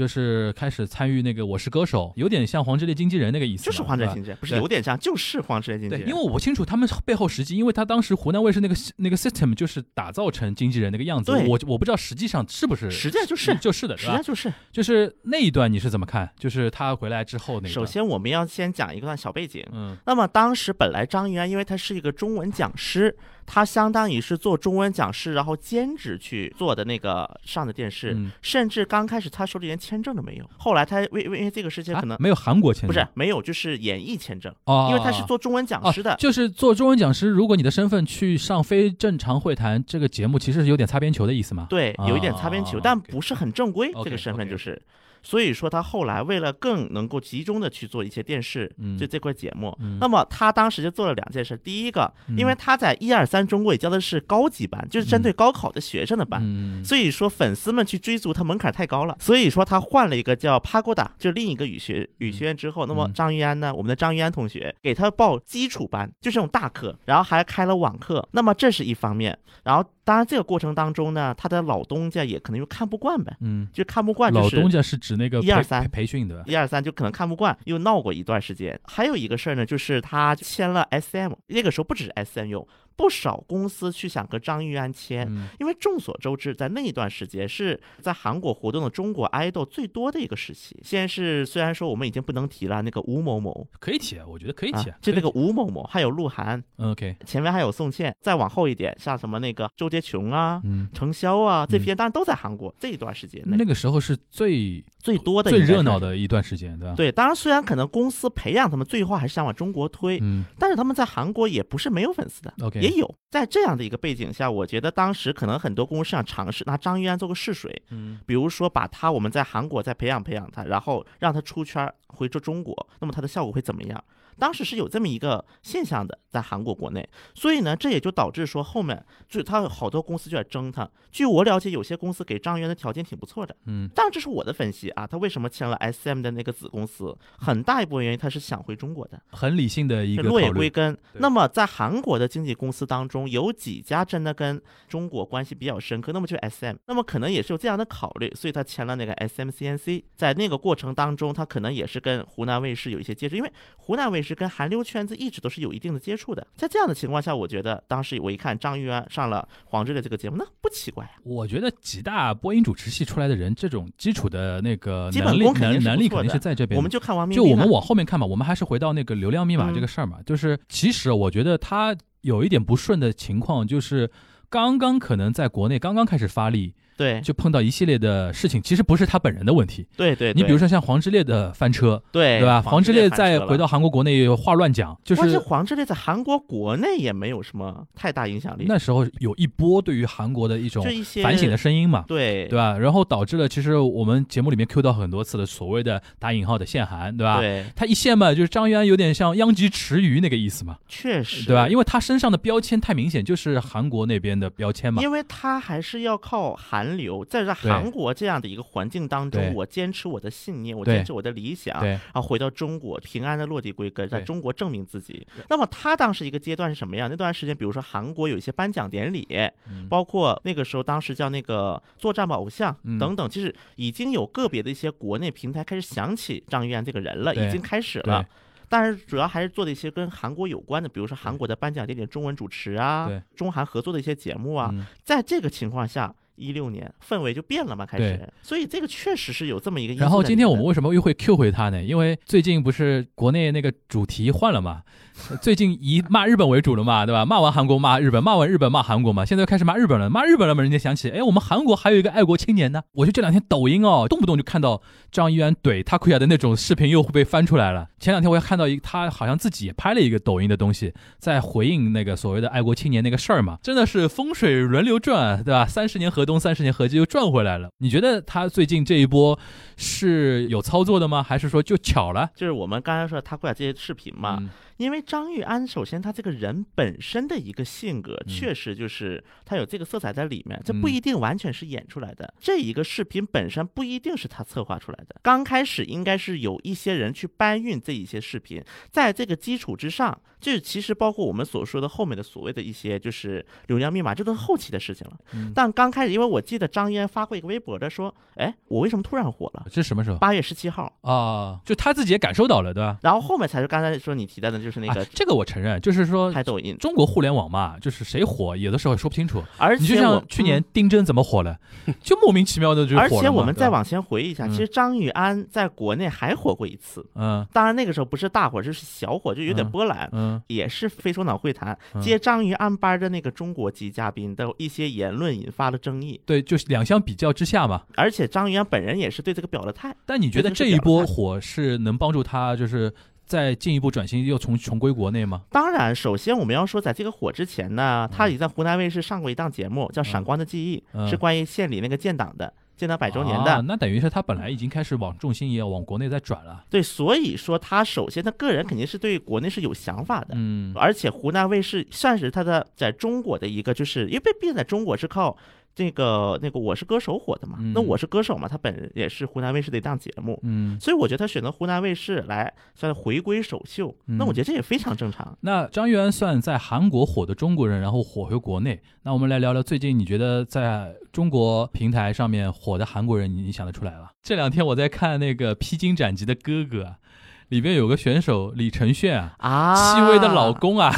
就是开始参与那个《我是歌手》，有点像黄致列经纪人那个意思，就是黄志对吧经纪人，不是有点像，就是黄志经纪对，人。因为我不清楚他们背后实际，因为他当时湖南卫视那个那个 system 就是打造成经纪人那个样子，对我我不知道实际上是不是，实际上就是就是的，实际上？就是。就是那一段你是怎么看？就是他回来之后那首，先，我们要先讲一段小背景。嗯那么当时本来张玉安，因为他是一个中文讲师，他相当于是做中文讲师，然后兼职去做的那个上的电视，嗯甚至刚开始他手里连签证都没有。后来他为为因为这个事情可能、啊没有韩国签证，不是没有，就是演艺签证，哦，因为他是做中文讲师的。哦，就是做中文讲师。如果你的身份去上非正常会谈这个节目，其实是有点擦边球的意思吗？对，有一点擦边球，哦但不是很正规。这个身份就是。所以说，他后来为了更能够集中的去做一些电视，嗯就这块节目，嗯那么他当时就做了两件事。第一个，嗯因为他在一二三中国也教的是高级班，就是针对高考的学生的班，嗯，所以说粉丝们去追逐他门槛太高了，所以说他换了一个叫 Pagoda，就是另一个语学语学院之后，那么嗯张玉安呢，我们的张玉安同学给他报基础班，就这种大课，然后还开了网课，那么这是一方面，然后当然这个过程当中呢，他的老东家也可能又看不惯呗，嗯，就看不惯，就是老东家是指那个一二三。培培训的，一二三就可能看不惯，又闹过一段时间。还有一个事儿呢，就是他签了 SM，那个时候不只是 SM 用，不少公司去想和张玉安签。嗯因为众所周知，在那一段时间是在韩国活动的中国 idol 最多的一个时期。先是虽然说我们已经不能提了，那个吴某某可以提啊，我觉得可以啊提啊，，就那个吴某某，还有鹿晗，嗯 OK，前面还有宋茜，再往后一点，像什么那个周杰琼啊、嗯，程潇啊，这些当然都在韩国这一段时间内那个时候是最最多的最。热闹的一段时间，对吧？，对，当然虽然可能公司培养他们，最后还是想往中国推，嗯但是他们在韩国也不是没有粉丝的。，OK，也有，在这样的一个背景下，我觉得当时可能很多公司想尝试拿张玉安做个试水，嗯比如说把他我们在韩国再培养培养他，然后让他出圈儿回这中国，那么他的效果会怎么样？当时是有这么一个现象的，在韩国国内，所以呢，这也就导致说后面就他有好多公司就在争他。据我了解，有些公司给张元的条件挺不错的，嗯当然这是我的分析啊。他为什么签了 SM 的那个子公司？很大一部分原因他是想回中国的。很理性的一个落叶，归根。那么在韩国的经纪公司当中，有几家真的跟中国关系比较深刻，那么就是 SM。那么可能也是有这样的考虑，所以他签了那个 SM CNC。在那个过程当中，他可能也是跟湖南卫视有一些接触，因为湖南卫卫视跟韩流圈子一直都是有一定的接触的。在这样的情况下，我觉得当时我一看张玉安上了黄志的这个节目，那不奇怪呀、我觉得几大播音主持系出来的人，这种基础的那个能力能能力肯定是在这边。我们就看王冰冰啊就我们往后面看吧，我们还是回到那个流量密码嗯这个事儿嘛。就是其实我觉得他有一点不顺的情况，就是刚刚可能在国内刚刚开始发力，对就碰到一系列的事情，其实不是他本人的问题。对对，你比如说说像黄之烈的翻车，对对吧？黄之烈再回到韩国国内话乱讲，就是黄之烈在韩国国内也没有什么太大影响力，那时候有一波对于韩国的一种反省的声音嘛。对对吧？然后导致了其实我们节目里面 Q 到很多次的所谓的打引号的限韩，对吧？对，他一限嘛，就是张玉安有点像殃及池鱼那个意思嘛，确实对吧？因为他身上的标签太明显，就是韩国那边的标签嘛。因为他还是要靠韩流，在在韩国这样的一个环境当中，我坚持我的信念，我坚持我的理想，然后回到中国平安的落地归根，在中国证明自己。那么他当时一个阶段是什么样？那段时间，比如说韩国有一些颁奖典礼，嗯。包括那个时候当时叫那个作战吧偶像嗯。等等，就是已经有个别的一些国内平台开始想起张玉安这个人了，已经开始了。但是主要还是做的一些跟韩国有关的，比如说韩国的颁奖典礼中文主持啊，中韩合作的一些节目啊，嗯。在这个情况下，一六年氛围就变了嘛，开始，所以这个确实是有这么一个。然后今天我们为什么又会 Q 回他呢？因为最近不是国内那个主题换了嘛，最近以骂日本为主了嘛，对吧？骂完韩国骂日本，骂完日本骂韩国嘛，现在又开始骂日本了，骂日本了嘛，人家想起，哎，我们韩国还有一个爱国青年呢。我就这两天抖音哦，动不动就看到张一元怼 Takuya 的那种视频又会被翻出来了。前两天我也看到一个，他好像自己也拍了一个抖音的东西，在回应那个所谓的爱国青年那个事儿嘛，真的是风水轮流转，对吧？三十年河东，三十年河西又转回来了。你觉得他最近这一波是有操作的吗？还是说就巧了？就是我们刚才说的他会把这些视频嘛，嗯因为张玉安首先他这个人本身的一个性格，嗯确实就是他有这个色彩在里面，这不嗯一定完全是演出来的。这一个视频本身不一定是他策划出来的，刚开始应该是有一些人去搬运这一些视频，在这个基础之上，这其实包括我们所说的后面的所谓的一些就是流量密码，这都是后期的事情了。嗯但刚开始，因为我记得张一安发过一个微博的说，哎，我为什么突然火了？这是什么时候八月十七号。啊？就他自己也感受到了，对吧？然后后面才是刚才说你提到的，就是那个啊、这个我承认，就是说拍抖音，中国互联网嘛，就是谁火，有的时候也说不清楚。而你就像去年丁真怎么火了，就莫名其妙的就火了而且我们再往前回忆一下，嗯其实张雨安在国内还火过一次，嗯当然那个时候不是大火，就是小火，就有点嗯波澜。嗯也是非首脑会谈嗯。接张宇安班的那个中国籍嘉宾的一些言论引发了争议，对，就是两相比较之下嘛。而且张宇安本人也是对这个表了态。但你觉得这一波火是能帮助他，就是再进一步转型，又重重归国内吗？当然，首先我们要说，在这个火之前呢，他已经在湖南卫视上过一档节目，叫《闪光的记忆》，嗯。是关于县里那个建党的，建党百周年的。啊那等于是他本来已经开始往重心也要往国内在转了。对，所以说他首先他个人肯定是对国内是有想法的。嗯而且湖南卫视算是他的在中国的一个，就是因为毕竟在中国是靠这个那个《我是歌手》火的嘛。嗯那《我是歌手》嘛，他本人也是湖南卫视的一档节目，嗯。所以我觉得他选择湖南卫视来算是回归首秀，那我嗯觉得这也非常正常。那张玉安算在韩国火的中国人，然后火回国内。那我们来聊聊最近你觉得在中国平台上面火的韩国人，你你想得出来吧？这两天我在看那个《披荆斩棘的哥哥》啊，里边有个选手李承铉啊，啊，戚薇的老。公啊，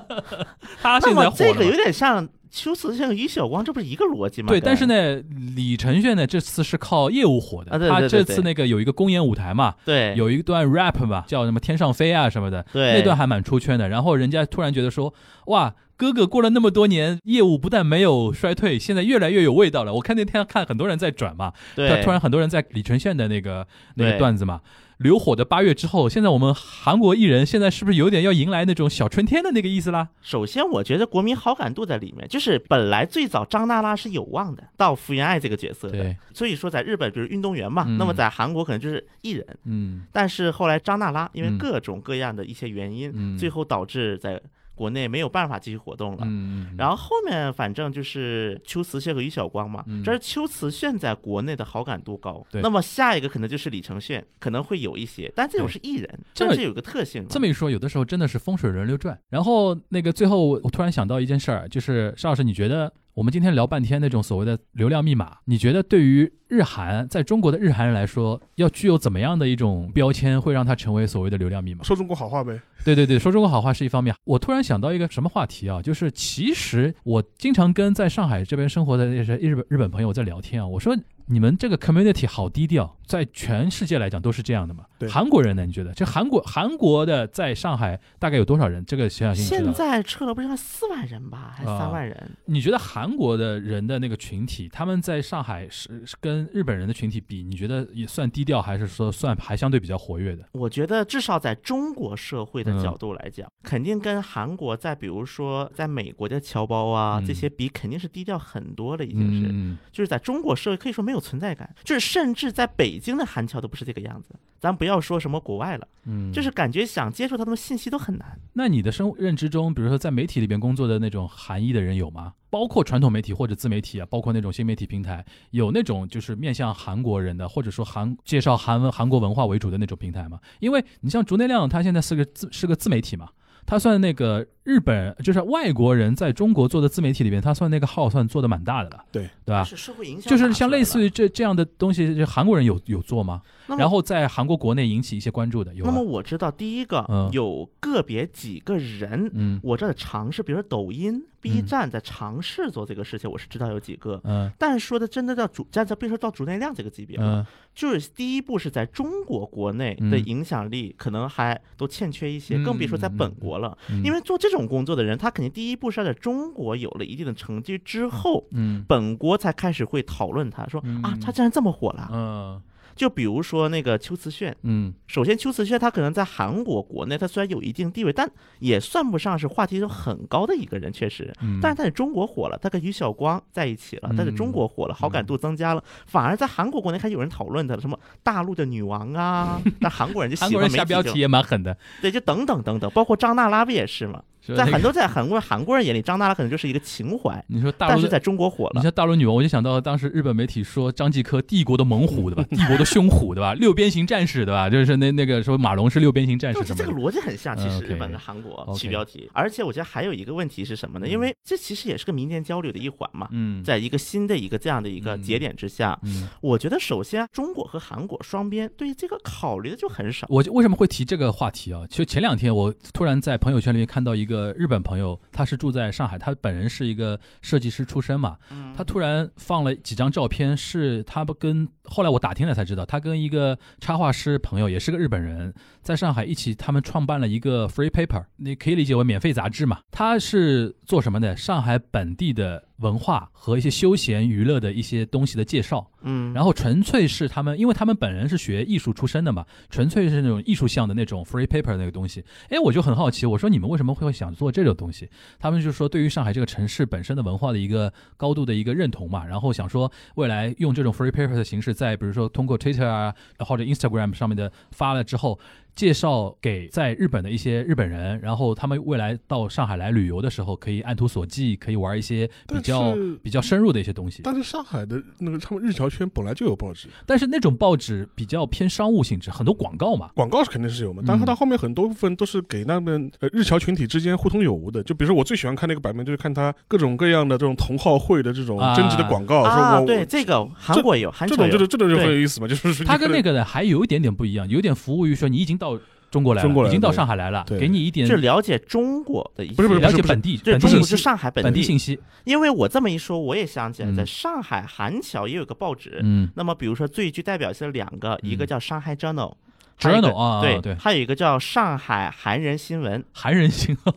他那现在火了嘛么这个有点像秋瓷像于晓光，这不是一个逻辑吗？对，但是，呢，李承铉呢这次是靠业务火的，啊对他对对对这次那个有一个公演舞台嘛，对，有一段 rap 嘛，叫什么天上飞啊什么的，对那段还蛮出圈的。然后人家突然觉得说，哇，哥哥过了那么多年，业务不但没有衰退，现在越来越有味道了。我看那天看很多人在转嘛，对，突然很多人在李承铉的那个那个段子嘛。流火的八月之后，现在我们韩国艺人现在是不是有点要迎来那种小春天的那个意思啦？首先，我觉得国民好感度在里面，就是本来最早张娜拉是有望的到福原爱这个角色的，对，所以说在日本比如运动员嘛，嗯。那么在韩国可能就是艺人，嗯。但是后来张娜拉因为嗯。各种各样的一些原因，嗯，最后导致在国内没有办法继续活动了。嗯，然后后面反正就是秋瓷炫和于晓光嘛，嗯这是秋瓷炫在国内的好感度高。对那么下一个可能就是李承铉，可能会有一些，但这种是艺人，这是有个特性。这么一说，有的时候真的是风水轮流转。然后那个最后，我突然想到一件事儿，就是邵老师，你觉得我们今天聊半天那种所谓的流量密码，你觉得对于日韩在中国的日韩人来说，要具有怎么样的一种标签，会让它成为所谓的流量密码？说中国好话呗。对对对，说中国好话是一方面。我突然想到一个什么话题啊，就是其实我经常跟在上海这边生活的那些日本日本朋友在聊天啊，我说你们这个 community 好低调，在全世界来讲都是这样的嘛。对韩国人呢？你觉得这韩国韩国的在上海大概有多少人？这个小小心知道。现在撤了不是四万人吧，还是啊三万人？你觉得韩国的人的那个群体，他们在上海是是跟日本人的群体比，你觉得也算低调，还是说算还相对比较活跃的？我觉得至少在中国社会的嗯角度来讲，肯定跟韩国在比如说在美国的侨胞啊、嗯这些比，肯定是低调很多了，已经是。嗯，就是在中国社会可以说没有存在感，就是甚至在北京的韩侨都不是这个样子。咱不要说什么国外了，嗯，就是感觉想接触他们的信息都很难。那你的生认知中，比如说在媒体里边工作的那种韩裔的人有吗？包括传统媒体或者自媒体啊，包括那种新媒体平台，有那种就是面向韩国人的，或者说韩介绍韩文韩国文化为主的那种平台吗？因为你像竹内亮，他现在是个自是个自媒体嘛，他算那个日本就是外国人在中国做的自媒体里边，他算那个号算做的蛮大的了，对对吧？是社会影响，就是像类似于。这这样的东西，就韩国人有有做吗？然后在韩国国内引起一些关注的有那么我知道，第一个、嗯有个别几个人，嗯我这在尝试，比如说抖音、B 嗯站在尝试做这个事情，我是知道有几个。嗯但说的真的到主，站在别说到主内量这个级别了，嗯就是第一步是在中国国内的嗯影响力可能还都欠缺一些，嗯更别说在本国了。嗯，因为做这种工作的人，他肯定第一步是要在中国有了一定的成绩之后，嗯。本国才开始会讨论他，说嗯。啊，他竟然这么火了。嗯。就比如说那个秋瓷炫，嗯。首先秋瓷炫他可能在韩国国内，他虽然有一定地位，但也算不上是话题度很高的一个人，确实。嗯，但是他在中国火了，他跟于晓光在一起了，他在中国火了，好感度增加了，反而在韩国国内开始有人讨论他了，什么大陆的女王啊，那韩国人就喜韩国人欢媒体就下标题也蛮狠的，对，就等等等等，包括张娜拉不也是吗？在很多在韩国韩国人眼里，张娜拉可能就是一个情怀，你说大陆的。但是在中国火你了。像大陆女王，我就想到当时日本媒体说张继科帝国的猛虎，对吧？帝国的凶虎，对吧？六边形战士，对吧？就是那那个说马龙是六边形战士就是这个。逻辑很像，其嗯实日本的韩国取标题，而且我觉得还有一个问题是什么呢？因为这其实也是个民间交流的一环嘛，嗯，在一个新的一个这样的一个嗯节点之下，嗯，我觉得首先中国和韩国双边对这个考虑的就很少。我就为什么会提这个话题啊？就前两天我突然在朋友圈里面看到一个日本朋友，他是住在上海，他本人是一个设计师出身嘛，嗯他突然放了几张照片，是他不跟后来我打听了才知道，他跟一个插画师朋友，也是个日本人，在上海一起，他们创办了一个 free paper，你可以理解为免费杂志嘛。他是做什么的？上海本地的文化和一些休闲娱乐的一些东西的介绍，嗯，然后纯粹是他们，因为他们本人是学艺术出身的嘛，纯粹是那种艺术向的那种 free paper 那个东西。哎，我就很好奇，我说你们为什么会想做这种东西？他们就说对于上海这个城市本身的文化的一个高度的一个认同嘛，然后想说未来用这种 free paper 的形式，在比如说通过 Twitter 啊或者 Instagram 上面的发了之后。介绍给在日本的一些日本人，然后他们未来到上海来旅游的时候，可以按图索骥，可以玩一些比较比较深入的一些东西。但是上海的那个他们日侨圈本来就有报纸，但是那种报纸比较偏商务性质，很多广告嘛。广告是肯定是有嘛，但是它后面很多部分都是给那边呃日侨群体之间互通有无的。就比如说我最喜欢看那个版面，就是看他各种各样的这种同好会的这种啊征集的广告，啊，说我对这个韩国有，韩这国有，种这种这种就很有意思嘛，就是他跟那个个的还有一点点不一样，有点服务于说你已经到中国来了，中国来了已经到上海来了，对。给你一点是了解中国的一些，不是不是了解本地对中国是本地信息，上海本本地信息。因为我这么一说，我也想起来，嗯。在上海韩桥也有个报纸。嗯。那么，比如说最具代表性的两个，一个嗯叫上海 Journal，Journal 啊对对还有一个叫上海韩人新闻。韩人新闻，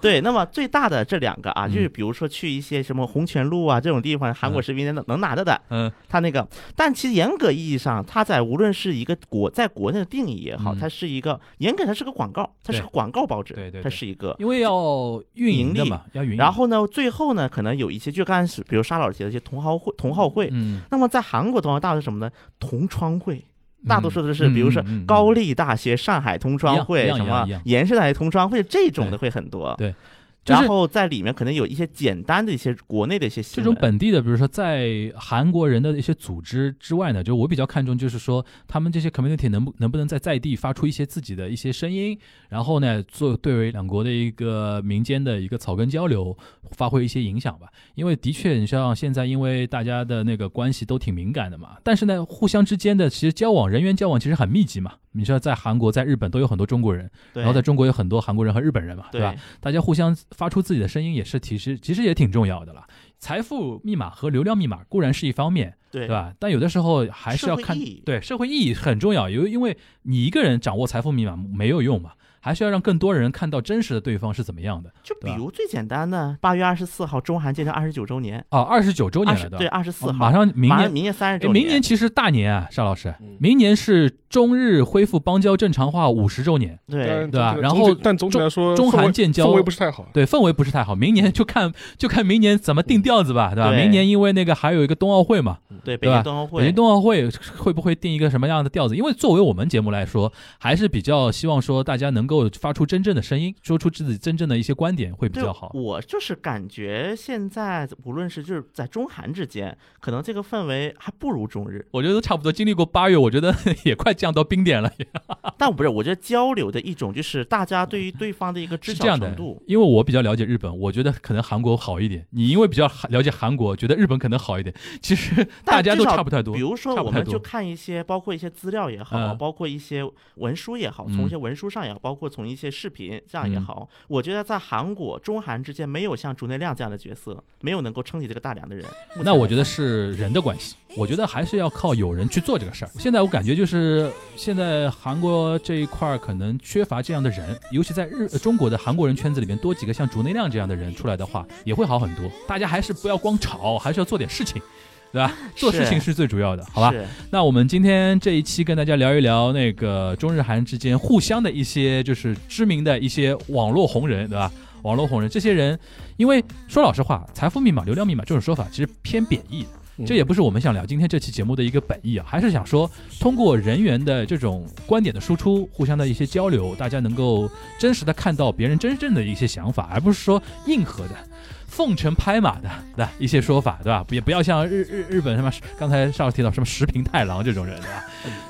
对，那么最大的这两个啊，嗯就是比如说去一些什么红泉路啊这种地方，韩国嗯视频能能拿到的，嗯它那个，但其实严格意义上，它在无论是一个国在国内的定义也好，嗯它是一个严格它是个广告，它是个广告报纸，对对对它是一个。因为要运营的嘛，要运营。然后呢，最后呢，可能有一些就刚开始，比如沙老师提的一些同好会、同好会。嗯，那么在韩国同好大的是什么呢？同窗会。大多数都是，嗯比如说高丽大学、上海同窗会，什么延世大学同窗会这种的会很多。对。就是然后在里面可能有一些简单的一些国内的一些这种本地的，比如说在韩国人的一些组织之外呢，就我比较看重，就是说他们这些 community 能不能不能在在地发出一些自己的一些声音，然后呢，做对为两国的一个民间的一个草根交流，发挥一些影响吧。因为的确，你像现在，因为大家的那个关系都挺敏感的嘛，但是呢，互相之间的其实交往人员交往其实很密集嘛。你知道，在韩国、在日本都有很多中国人，然后在中国有很多韩国人和日本人嘛，对吧？大家互相发出自己的声音，也是其实其实也挺重要的了。财富密码和流量密码固然是一方面，对对吧？但有的时候还是要看对社会意义很重要，因为因为你一个人掌握财富密码没有用嘛，还需要让更多人看到真实的对方是怎么样的。就比如最简单的，八月二十四号中韩建交二十九周年，啊，二十九周年来的对了对？二十四号，哦马上明年。明年三十哎周年，明年其实大年啊，沙老师嗯，明年是中日恢复邦交正常化五十周年，对对吧然后但总体来说，中韩建交氛围不是太好。对氛围不是太好。明年就看 就看明年怎么定调子吧，对吧？对明年因为那个还有一个冬奥会嘛，对北对吧京冬奥会北京，冬奥会会不会定一个什么样的调子？因为作为我们节目来说，还是比较希望说大家能够发出真正的声音，说出自己真正的一些观点会比较好。我就是感觉现在无论是就是在中韩之间，可能这个氛围还不如中日。我觉得都差不多，经历过八月，我觉得 也快降到冰点了。但不是，我觉得交流的一种就是大家对于对方的一个知晓程度，，因为我比较了解日本，我觉得可能韩国好一点。你因为比较了解韩国，觉得日本可能好一点。其实 大家都差不太多比。如说，我们就看一些，包括一些资料也好，嗯包括一些文书也好，嗯从一些文书上也好，包括从一些视频这样也好，我觉得在韩国、中韩之间没有像竹内亮这样的角色，没有能够撑起这个大梁的人。那我觉得是人的关系，我觉得还是要靠有人去做这个事儿。现在我感觉就是现在韩国这一块儿可能缺乏这样的人，尤其在日呃中国的韩国人圈子里面多几个像竹内亮这样的人出来的话，也会好很多。大家还是不要光吵，还是要做点事情。对吧？做事情是最主要的，好吧？那我们今天这一期跟大家聊一聊那个中日韩之间互相的一些就是知名的一些网络红人，对吧？网络红人这些人，因为说老实话，财富密码、流量密码这种说法其实偏贬义这也不是我们想聊今天这期节目的一个本意啊，还是想说通过人员的这种观点的输出，互相的一些交流，大家能够真实的看到别人真正的一些想法，而不是说硬核的。奉承拍马的，对吧？一些说法，对吧？也不要像日日日本什么，刚才上次提到什么石平太郎这种人，对吧？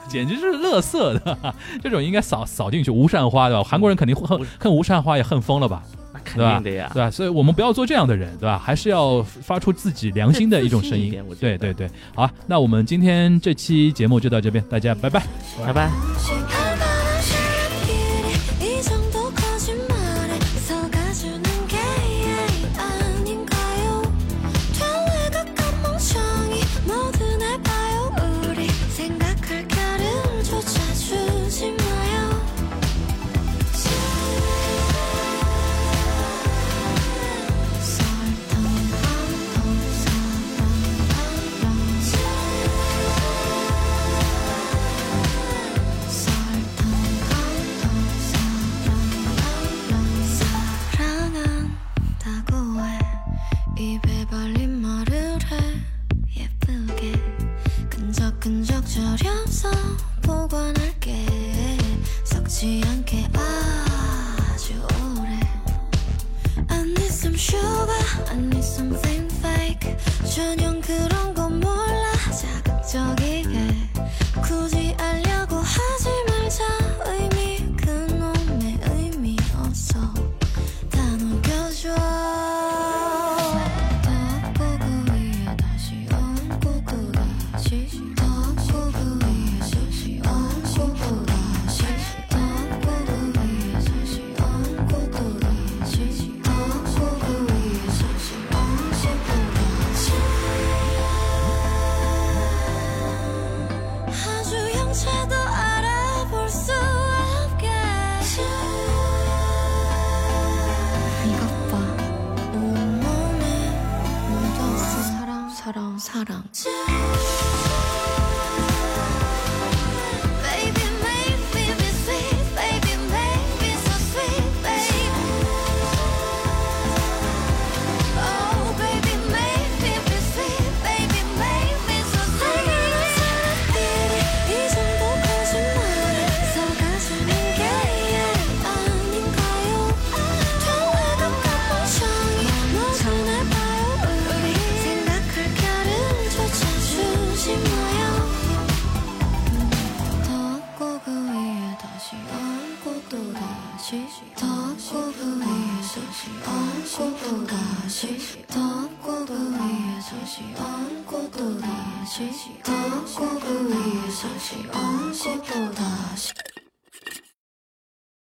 简直是乐色的，这种应该扫扫进去。无善花，对吧？韩国人肯定恨恨无善花也恨疯了吧？那肯定的呀。对吧？所以我们不要做这样的人，对吧？还是要发出自己良心的一种声音对对对，好啊，那我们今天这期节目就到这边，大家拜拜。拜拜。